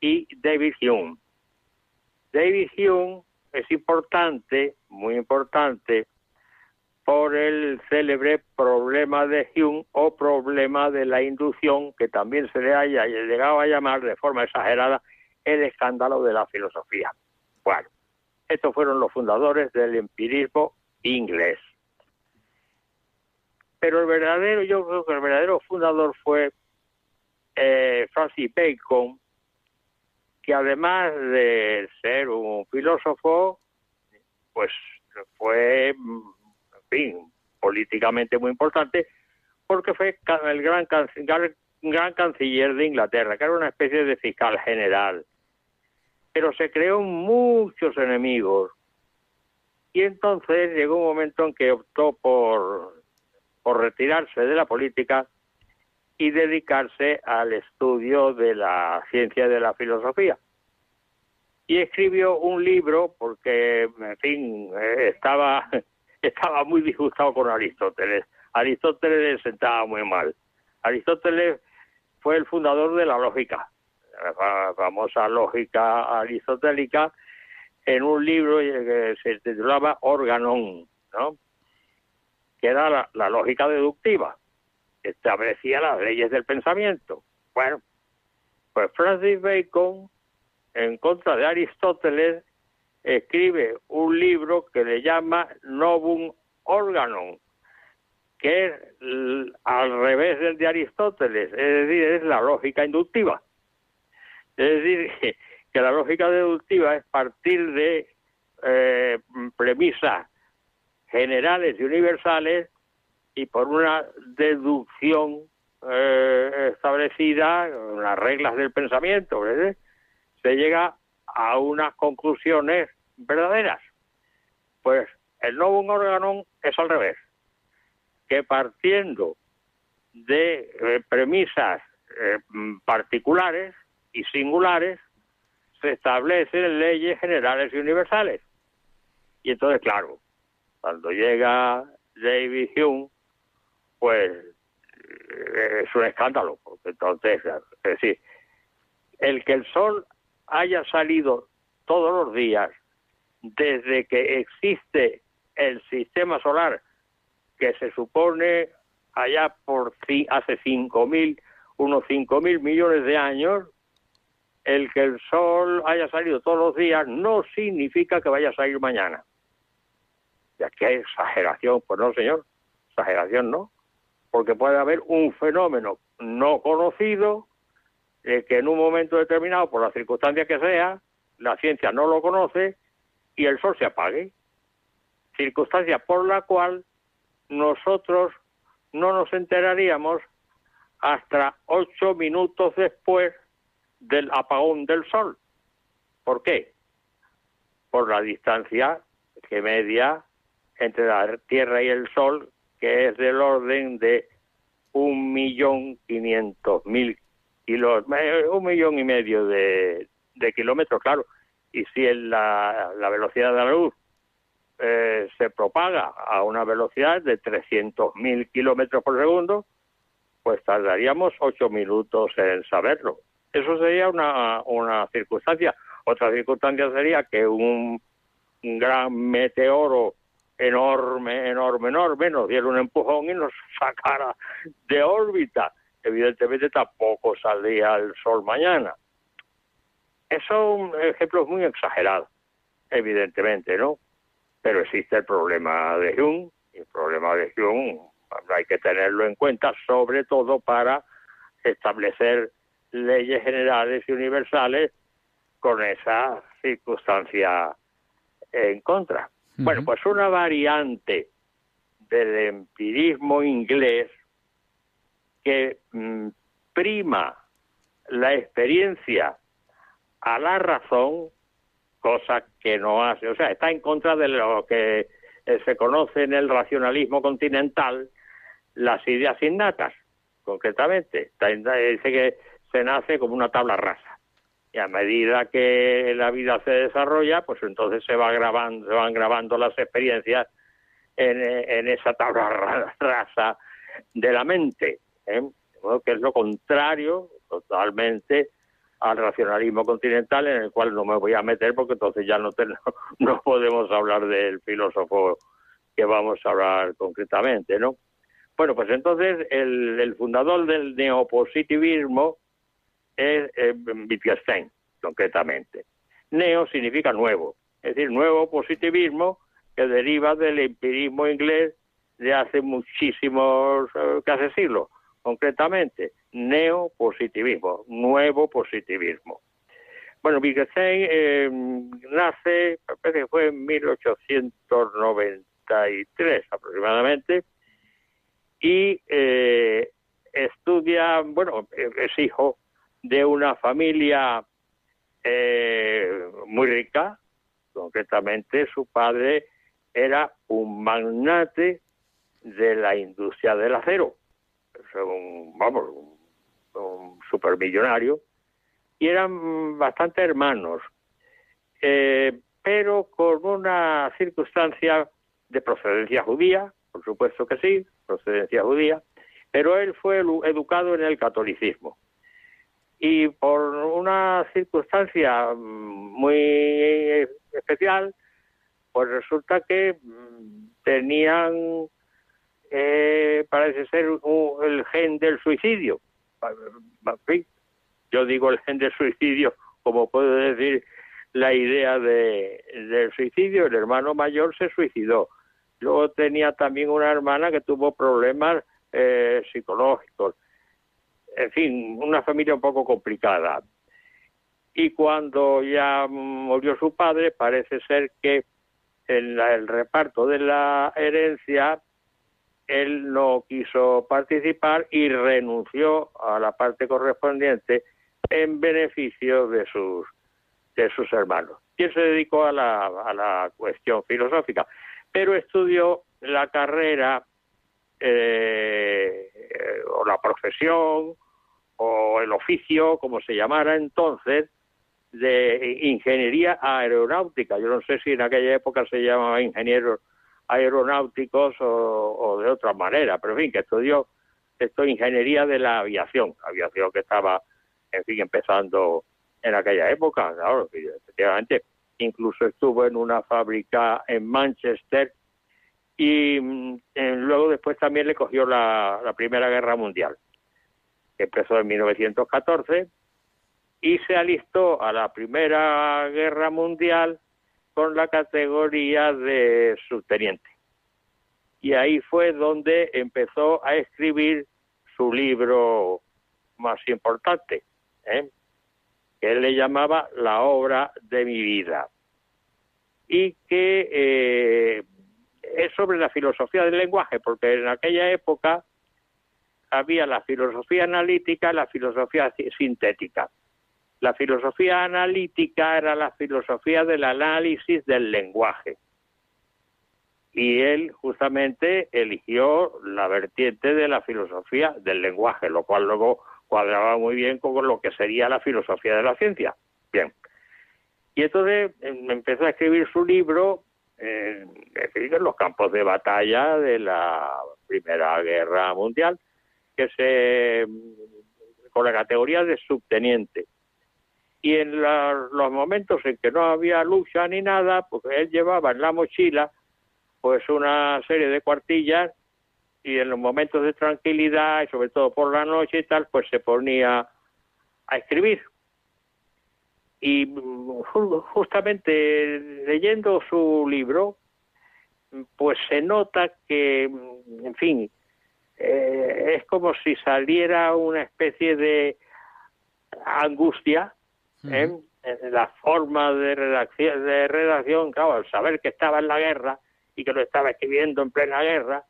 y David Hume. David Hume es importante, muy importante, por el célebre problema de Hume o problema de la inducción, que también se le haya llegado a llamar de forma exagerada el escándalo de la filosofía. Bueno, estos fueron los fundadores del empirismo inglés. Pero el verdadero, yo creo que el verdadero fundador fue eh, Francis Bacon, que además de ser un filósofo, pues fue, en fin, políticamente muy importante, porque fue el gran, gran canciller de Inglaterra, que era una especie de fiscal general. Pero se creó muchos enemigos. Y entonces llegó un momento en que optó por, por retirarse de la política y dedicarse al estudio de la ciencia de la filosofía. Y escribió un libro porque, en fin, eh, estaba, estaba muy disgustado con Aristóteles. Aristóteles le sentaba muy mal. Aristóteles fue el fundador de la lógica, la famosa lógica aristotélica, en un libro que se titulaba Organon, ¿no? que era la lógica deductiva establecía las leyes del pensamiento. Bueno, pues Francis Bacon, en contra de Aristóteles, escribe un libro que le llama Novum Organon, que es al revés del de Aristóteles, es decir, es la lógica inductiva. Es decir, que la lógica deductiva es partir de eh, premisas generales y universales y por una deducción eh, establecida, las reglas del pensamiento, se llega a unas conclusiones verdaderas. Pues el novum organon es al revés, que partiendo de eh, premisas eh, particulares y singulares, se establecen leyes generales y universales. Y entonces, claro, cuando llega David Hume, pues eh, es un escándalo, entonces, es decir, el que el sol haya salido todos los días desde que existe el sistema solar, que se supone allá por hace cinco mil, unos cinco mil millones de años, el que el sol haya salido todos los días no significa que vaya a salir mañana. Ya hay exageración, pues no, señor, exageración no, porque puede haber un fenómeno no conocido eh, que en un momento determinado, por las circunstancias que sea, la ciencia no lo conoce y el sol se apague. Circunstancia por la cual nosotros no nos enteraríamos hasta ocho minutos después del apagón del sol. ¿Por qué? Por la distancia que media entre la Tierra y el Sol, que es del orden de un millón quinientos mil kilos, un millón y medio de, kilómetros, claro. Y si la, la velocidad de la luz eh, se propaga a una velocidad de 300.000 kilómetros por segundo, pues tardaríamos ocho minutos en saberlo. Eso sería una, una circunstancia. Otra circunstancia sería que un, gran meteoro enorme, enorme, enorme nos diera un empujón y nos sacara de órbita. Evidentemente tampoco saldría el sol mañana. Eso son ejemplos muy exagerados, evidentemente, ¿no? Pero existe el problema de Hume, y el problema de Hume hay que tenerlo en cuenta, sobre todo para establecer leyes generales y universales con esa circunstancia en contra. Bueno, pues una variante del empirismo inglés que mm, prima la experiencia a la razón, cosa que no hace, o sea, está en contra de lo que eh, se conoce en el racionalismo continental, las ideas innatas, concretamente. Dice que se nace como una tabla rasa. Y a medida que la vida se desarrolla, pues entonces se va grabando, se van grabando las experiencias en, esa tabla rasa de la mente, ¿eh? que es lo contrario totalmente al racionalismo continental, en el cual no me voy a meter porque entonces ya no, no podemos hablar del filósofo que vamos a hablar concretamente, ¿no? Bueno, pues entonces el fundador del neopositivismo es eh, Wittgenstein, concretamente. Neo significa nuevo, es decir, nuevo positivismo que deriva del empirismo inglés de hace muchísimos, eh, casi siglos, concretamente, neopositivismo, nuevo positivismo. Bueno, Wittgenstein eh, nace, parece que fue en 1893 aproximadamente, y eh, estudia, bueno, es hijo de una familia eh, muy rica, concretamente su padre era un magnate de la industria del acero, un, vamos, un, supermillonario, y eran bastante hermanos, eh, pero con una circunstancia de procedencia judía, por supuesto que sí, procedencia judía, pero él fue educado en el catolicismo y por una circunstancia muy especial, pues resulta que mm, tenían, eh, parece ser, el gen del suicidio. Yo digo el gen del suicidio, como puedo decir la idea de, del suicidio. El hermano mayor se suicidó. Luego tenía también una hermana que tuvo problemas eh, psicológicos en fin, una familia un poco complicada. y cuando ya murió su padre, parece ser que en el reparto de la herencia él no quiso participar y renunció a la parte correspondiente en beneficio de sus de sus hermanos. Y él se dedicó a la, a la cuestión filosófica, pero estudió la carrera eh, o la profesión o el oficio, como se llamara entonces, de ingeniería aeronáutica. Yo no sé si en aquella época se llamaba ingenieros aeronáuticos o, de otra manera, pero en fin, que estudió esto ingeniería de la aviación, aviación que estaba, en fin, empezando en aquella época, claro, efectivamente, incluso estuvo en una fábrica en Manchester y mm, luego después también le cogió la Primera Guerra Mundial, que empezó en 1914 y se alistó a la Primera Guerra Mundial con la categoría de subteniente. Y ahí fue donde empezó a escribir su libro más importante, ¿eh? que él le llamaba La obra de mi vida, y que eh, es sobre la filosofía del lenguaje, porque en aquella época había la filosofía analítica y la filosofía sintética. La filosofía analítica era la filosofía del análisis del lenguaje. Y él justamente eligió la vertiente de la filosofía del lenguaje, lo cual luego cuadraba muy bien con lo que sería la filosofía de la ciencia. Bien. Y entonces em, empezó a escribir su libro en los campos de batalla de la Primera Guerra Mundial, que se con la categoría de subteniente y en los momentos en que no había lucha ni nada, pues él llevaba en la mochila pues una serie de cuartillas y en los momentos de tranquilidad y sobre todo por la noche y tal, pues se ponía a escribir. Y justamente leyendo su libro, pues se nota que, en fin, eh, es como si saliera una especie de angustia en la forma de redacción, de redacción, claro, al saber que estaba en la guerra y que lo estaba escribiendo en plena guerra,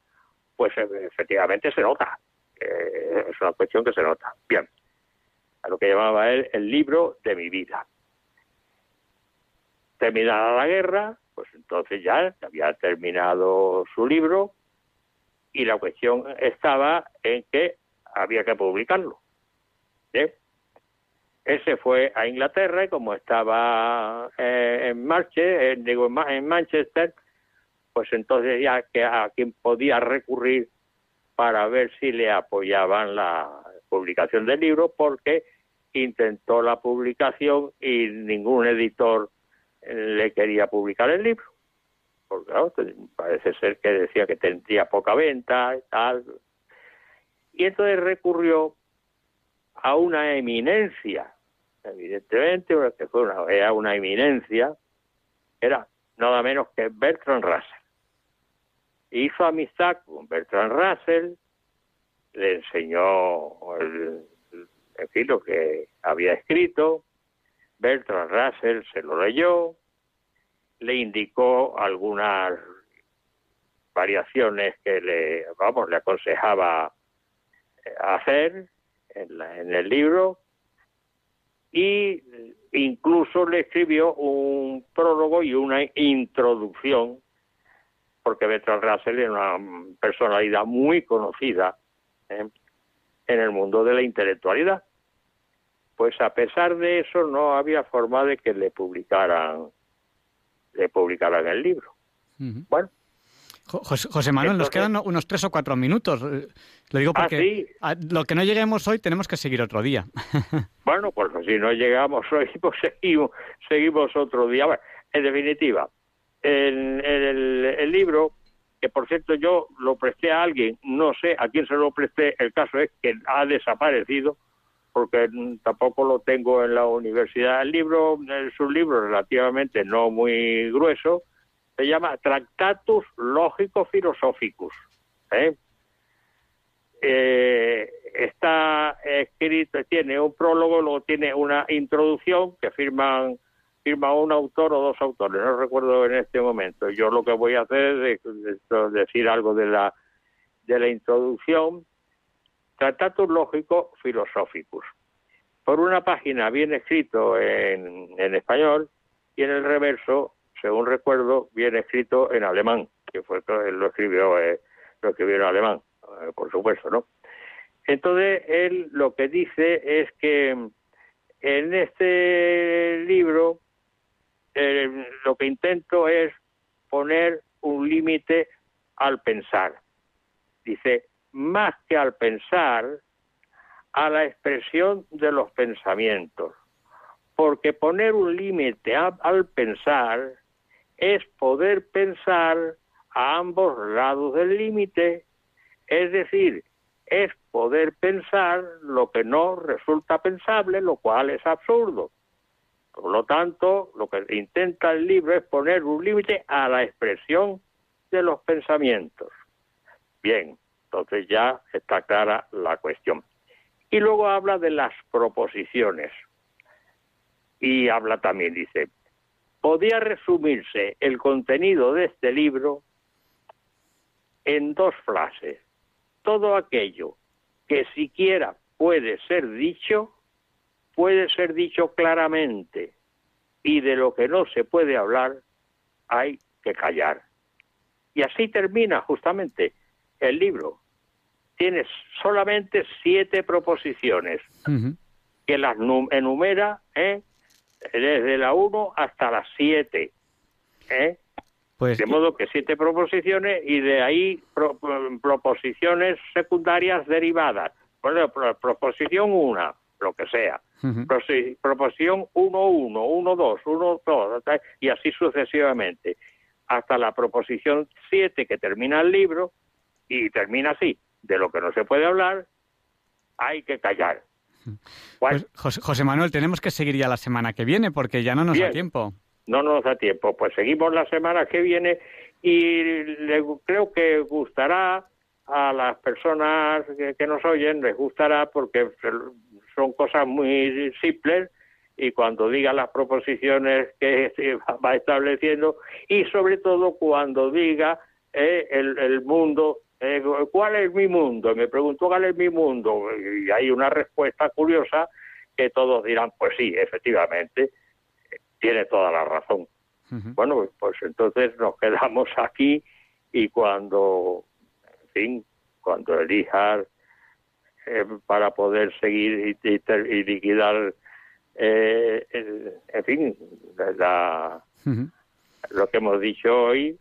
pues eh, efectivamente se nota. es una cuestión que se nota. Bien, a lo que llamaba él el libro de mi vida. Terminada la guerra, pues entonces ya había terminado su libro y la cuestión estaba en que había que publicarlo. ¿Bien? Él fue a Inglaterra y como estaba eh, en, marche, digo, en Manchester, pues entonces ya que a quien podía recurrir para ver si le apoyaban la publicación del libro, porque intentó la publicación y ningún editor le quería publicar el libro. Porque parece ser que decía que tendría poca venta y tal. Y entonces recurrió a una eminencia evidentemente, que fue una, era una eminencia, era nada menos que Bertrand Russell. Hizo amistad con Bertrand Russell, le enseñó el, en lo que había escrito, Bertrand Russell se lo leyó, le indicó algunas variaciones que le, vamos, le aconsejaba hacer en, en el libro y incluso le escribió un prólogo y una introducción, porque Bertrand Russell era una personalidad muy conocida ¿eh? en el mundo de la intelectualidad. Pues a pesar de eso no había forma de que le publicaran le publicaran el libro. Bueno, José, Manuel, nos quedan unos tres o cuatro minutos. Eh, lo digo ah, porque lo que no lleguemos hoy tenemos que seguir otro día. bueno, pues si no llegamos hoy, pues seguimos, seguimos otro día. en definitiva, en, el, libro, que por cierto yo lo presté a alguien, no sé a quién se lo presté, el caso es que ha desaparecido, porque tampoco lo tengo en la universidad. El libro es un libro relativamente no muy grueso, se llama Tractatus Lógico Philosophicus. ¿eh? eh, está escrito, tiene un prólogo, luego tiene una introducción que firman firma un autor o dos autores, no recuerdo en este momento. Yo lo que voy a hacer es decir algo de la de la introducción, Tratatus Lógico Filosóficos. Por una página bien escrito en, en español y en el reverso, según recuerdo, bien escrito en alemán, que fue él lo escribió, eh, lo escribió en alemán, eh, por supuesto, ¿no? Entonces él lo que dice es que en este libro eh, lo que intento es poner un límite al pensar. Dice, más que al pensar, a la expresión de los pensamientos. Porque poner un límite al pensar es poder pensar a ambos lados del límite, es decir, es poder pensar lo que no resulta pensable, lo cual es absurdo. Por lo tanto, lo que intenta el libro es poner un límite a la expresión de los pensamientos. Bien, entonces ya está clara la cuestión. Y luego habla de las proposiciones. Y habla también, dice, podía resumirse el contenido de este libro en dos frases. Todo aquello que siquiera puede ser dicho, puede ser dicho claramente, y de lo que no se puede hablar, hay que callar. Y así termina justamente el libro. Tiene solamente siete proposiciones que las enumera ¿eh? desde la 1 hasta las 7. ¿eh? Pues, de modo que siete proposiciones y de ahí proposiciones secundarias derivadas. Bueno, proposición 1, lo que sea. Proposición 1, 1, 1, 2, 1, 2, y así sucesivamente. Hasta la proposición 7 que termina el libro y termina así. De lo que no se puede hablar, hay que callar. Pues, José, Manuel, tenemos que seguir ya la semana que viene porque ya no nos da tiempo. No nos da tiempo. Pues seguimos la semana que viene y creo que gustará a las personas que, nos oyen, les gustará porque son cosas muy simples y cuando diga las proposiciones que va estableciendo y sobre todo cuando diga eh, el, el, mundo eh, ¿cuál es mi mundo? Me preguntó cuál es mi mundo y hay una respuesta curiosa que todos dirán, pues sí, efectivamente, tiene toda la razón. Bueno, pues entonces nos quedamos aquí y cuando, en fin, cuando elijas eh, para poder seguir y, liquidar, eh, en fin, la, lo que hemos dicho hoy,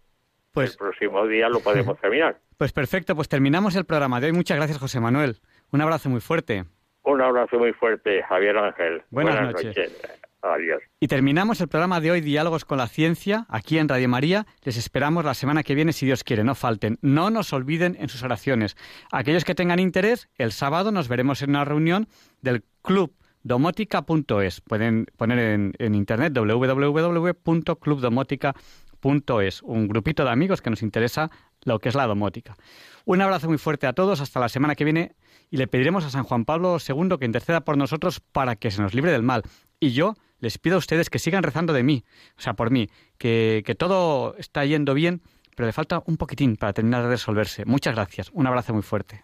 pues, el próximo día lo podemos terminar. Pues perfecto, pues terminamos el programa de hoy. Muchas gracias, José Manuel. Un abrazo muy fuerte. Un abrazo muy fuerte, Javier Ángel. Buenas, noches. Adiós. Y terminamos el programa de hoy, Diálogos con la Ciencia, aquí en Radio María. Les esperamos la semana que viene, si Dios quiere, no falten. No nos olviden en sus oraciones. Aquellos que tengan interés, el sábado nos veremos en una reunión del Club domótica.es. Pueden poner en, en internet www.clubdomótica.es, un grupito de amigos que nos interesa lo que es la domótica. Un abrazo muy fuerte a todos, hasta la semana que viene y le pediremos a San Juan Pablo II que interceda por nosotros para que se nos libre del mal. Y yo les pido a ustedes que sigan rezando de mí, o sea, por mí, que, que todo está yendo bien, pero le falta un poquitín para terminar de resolverse. Muchas gracias, un abrazo muy fuerte.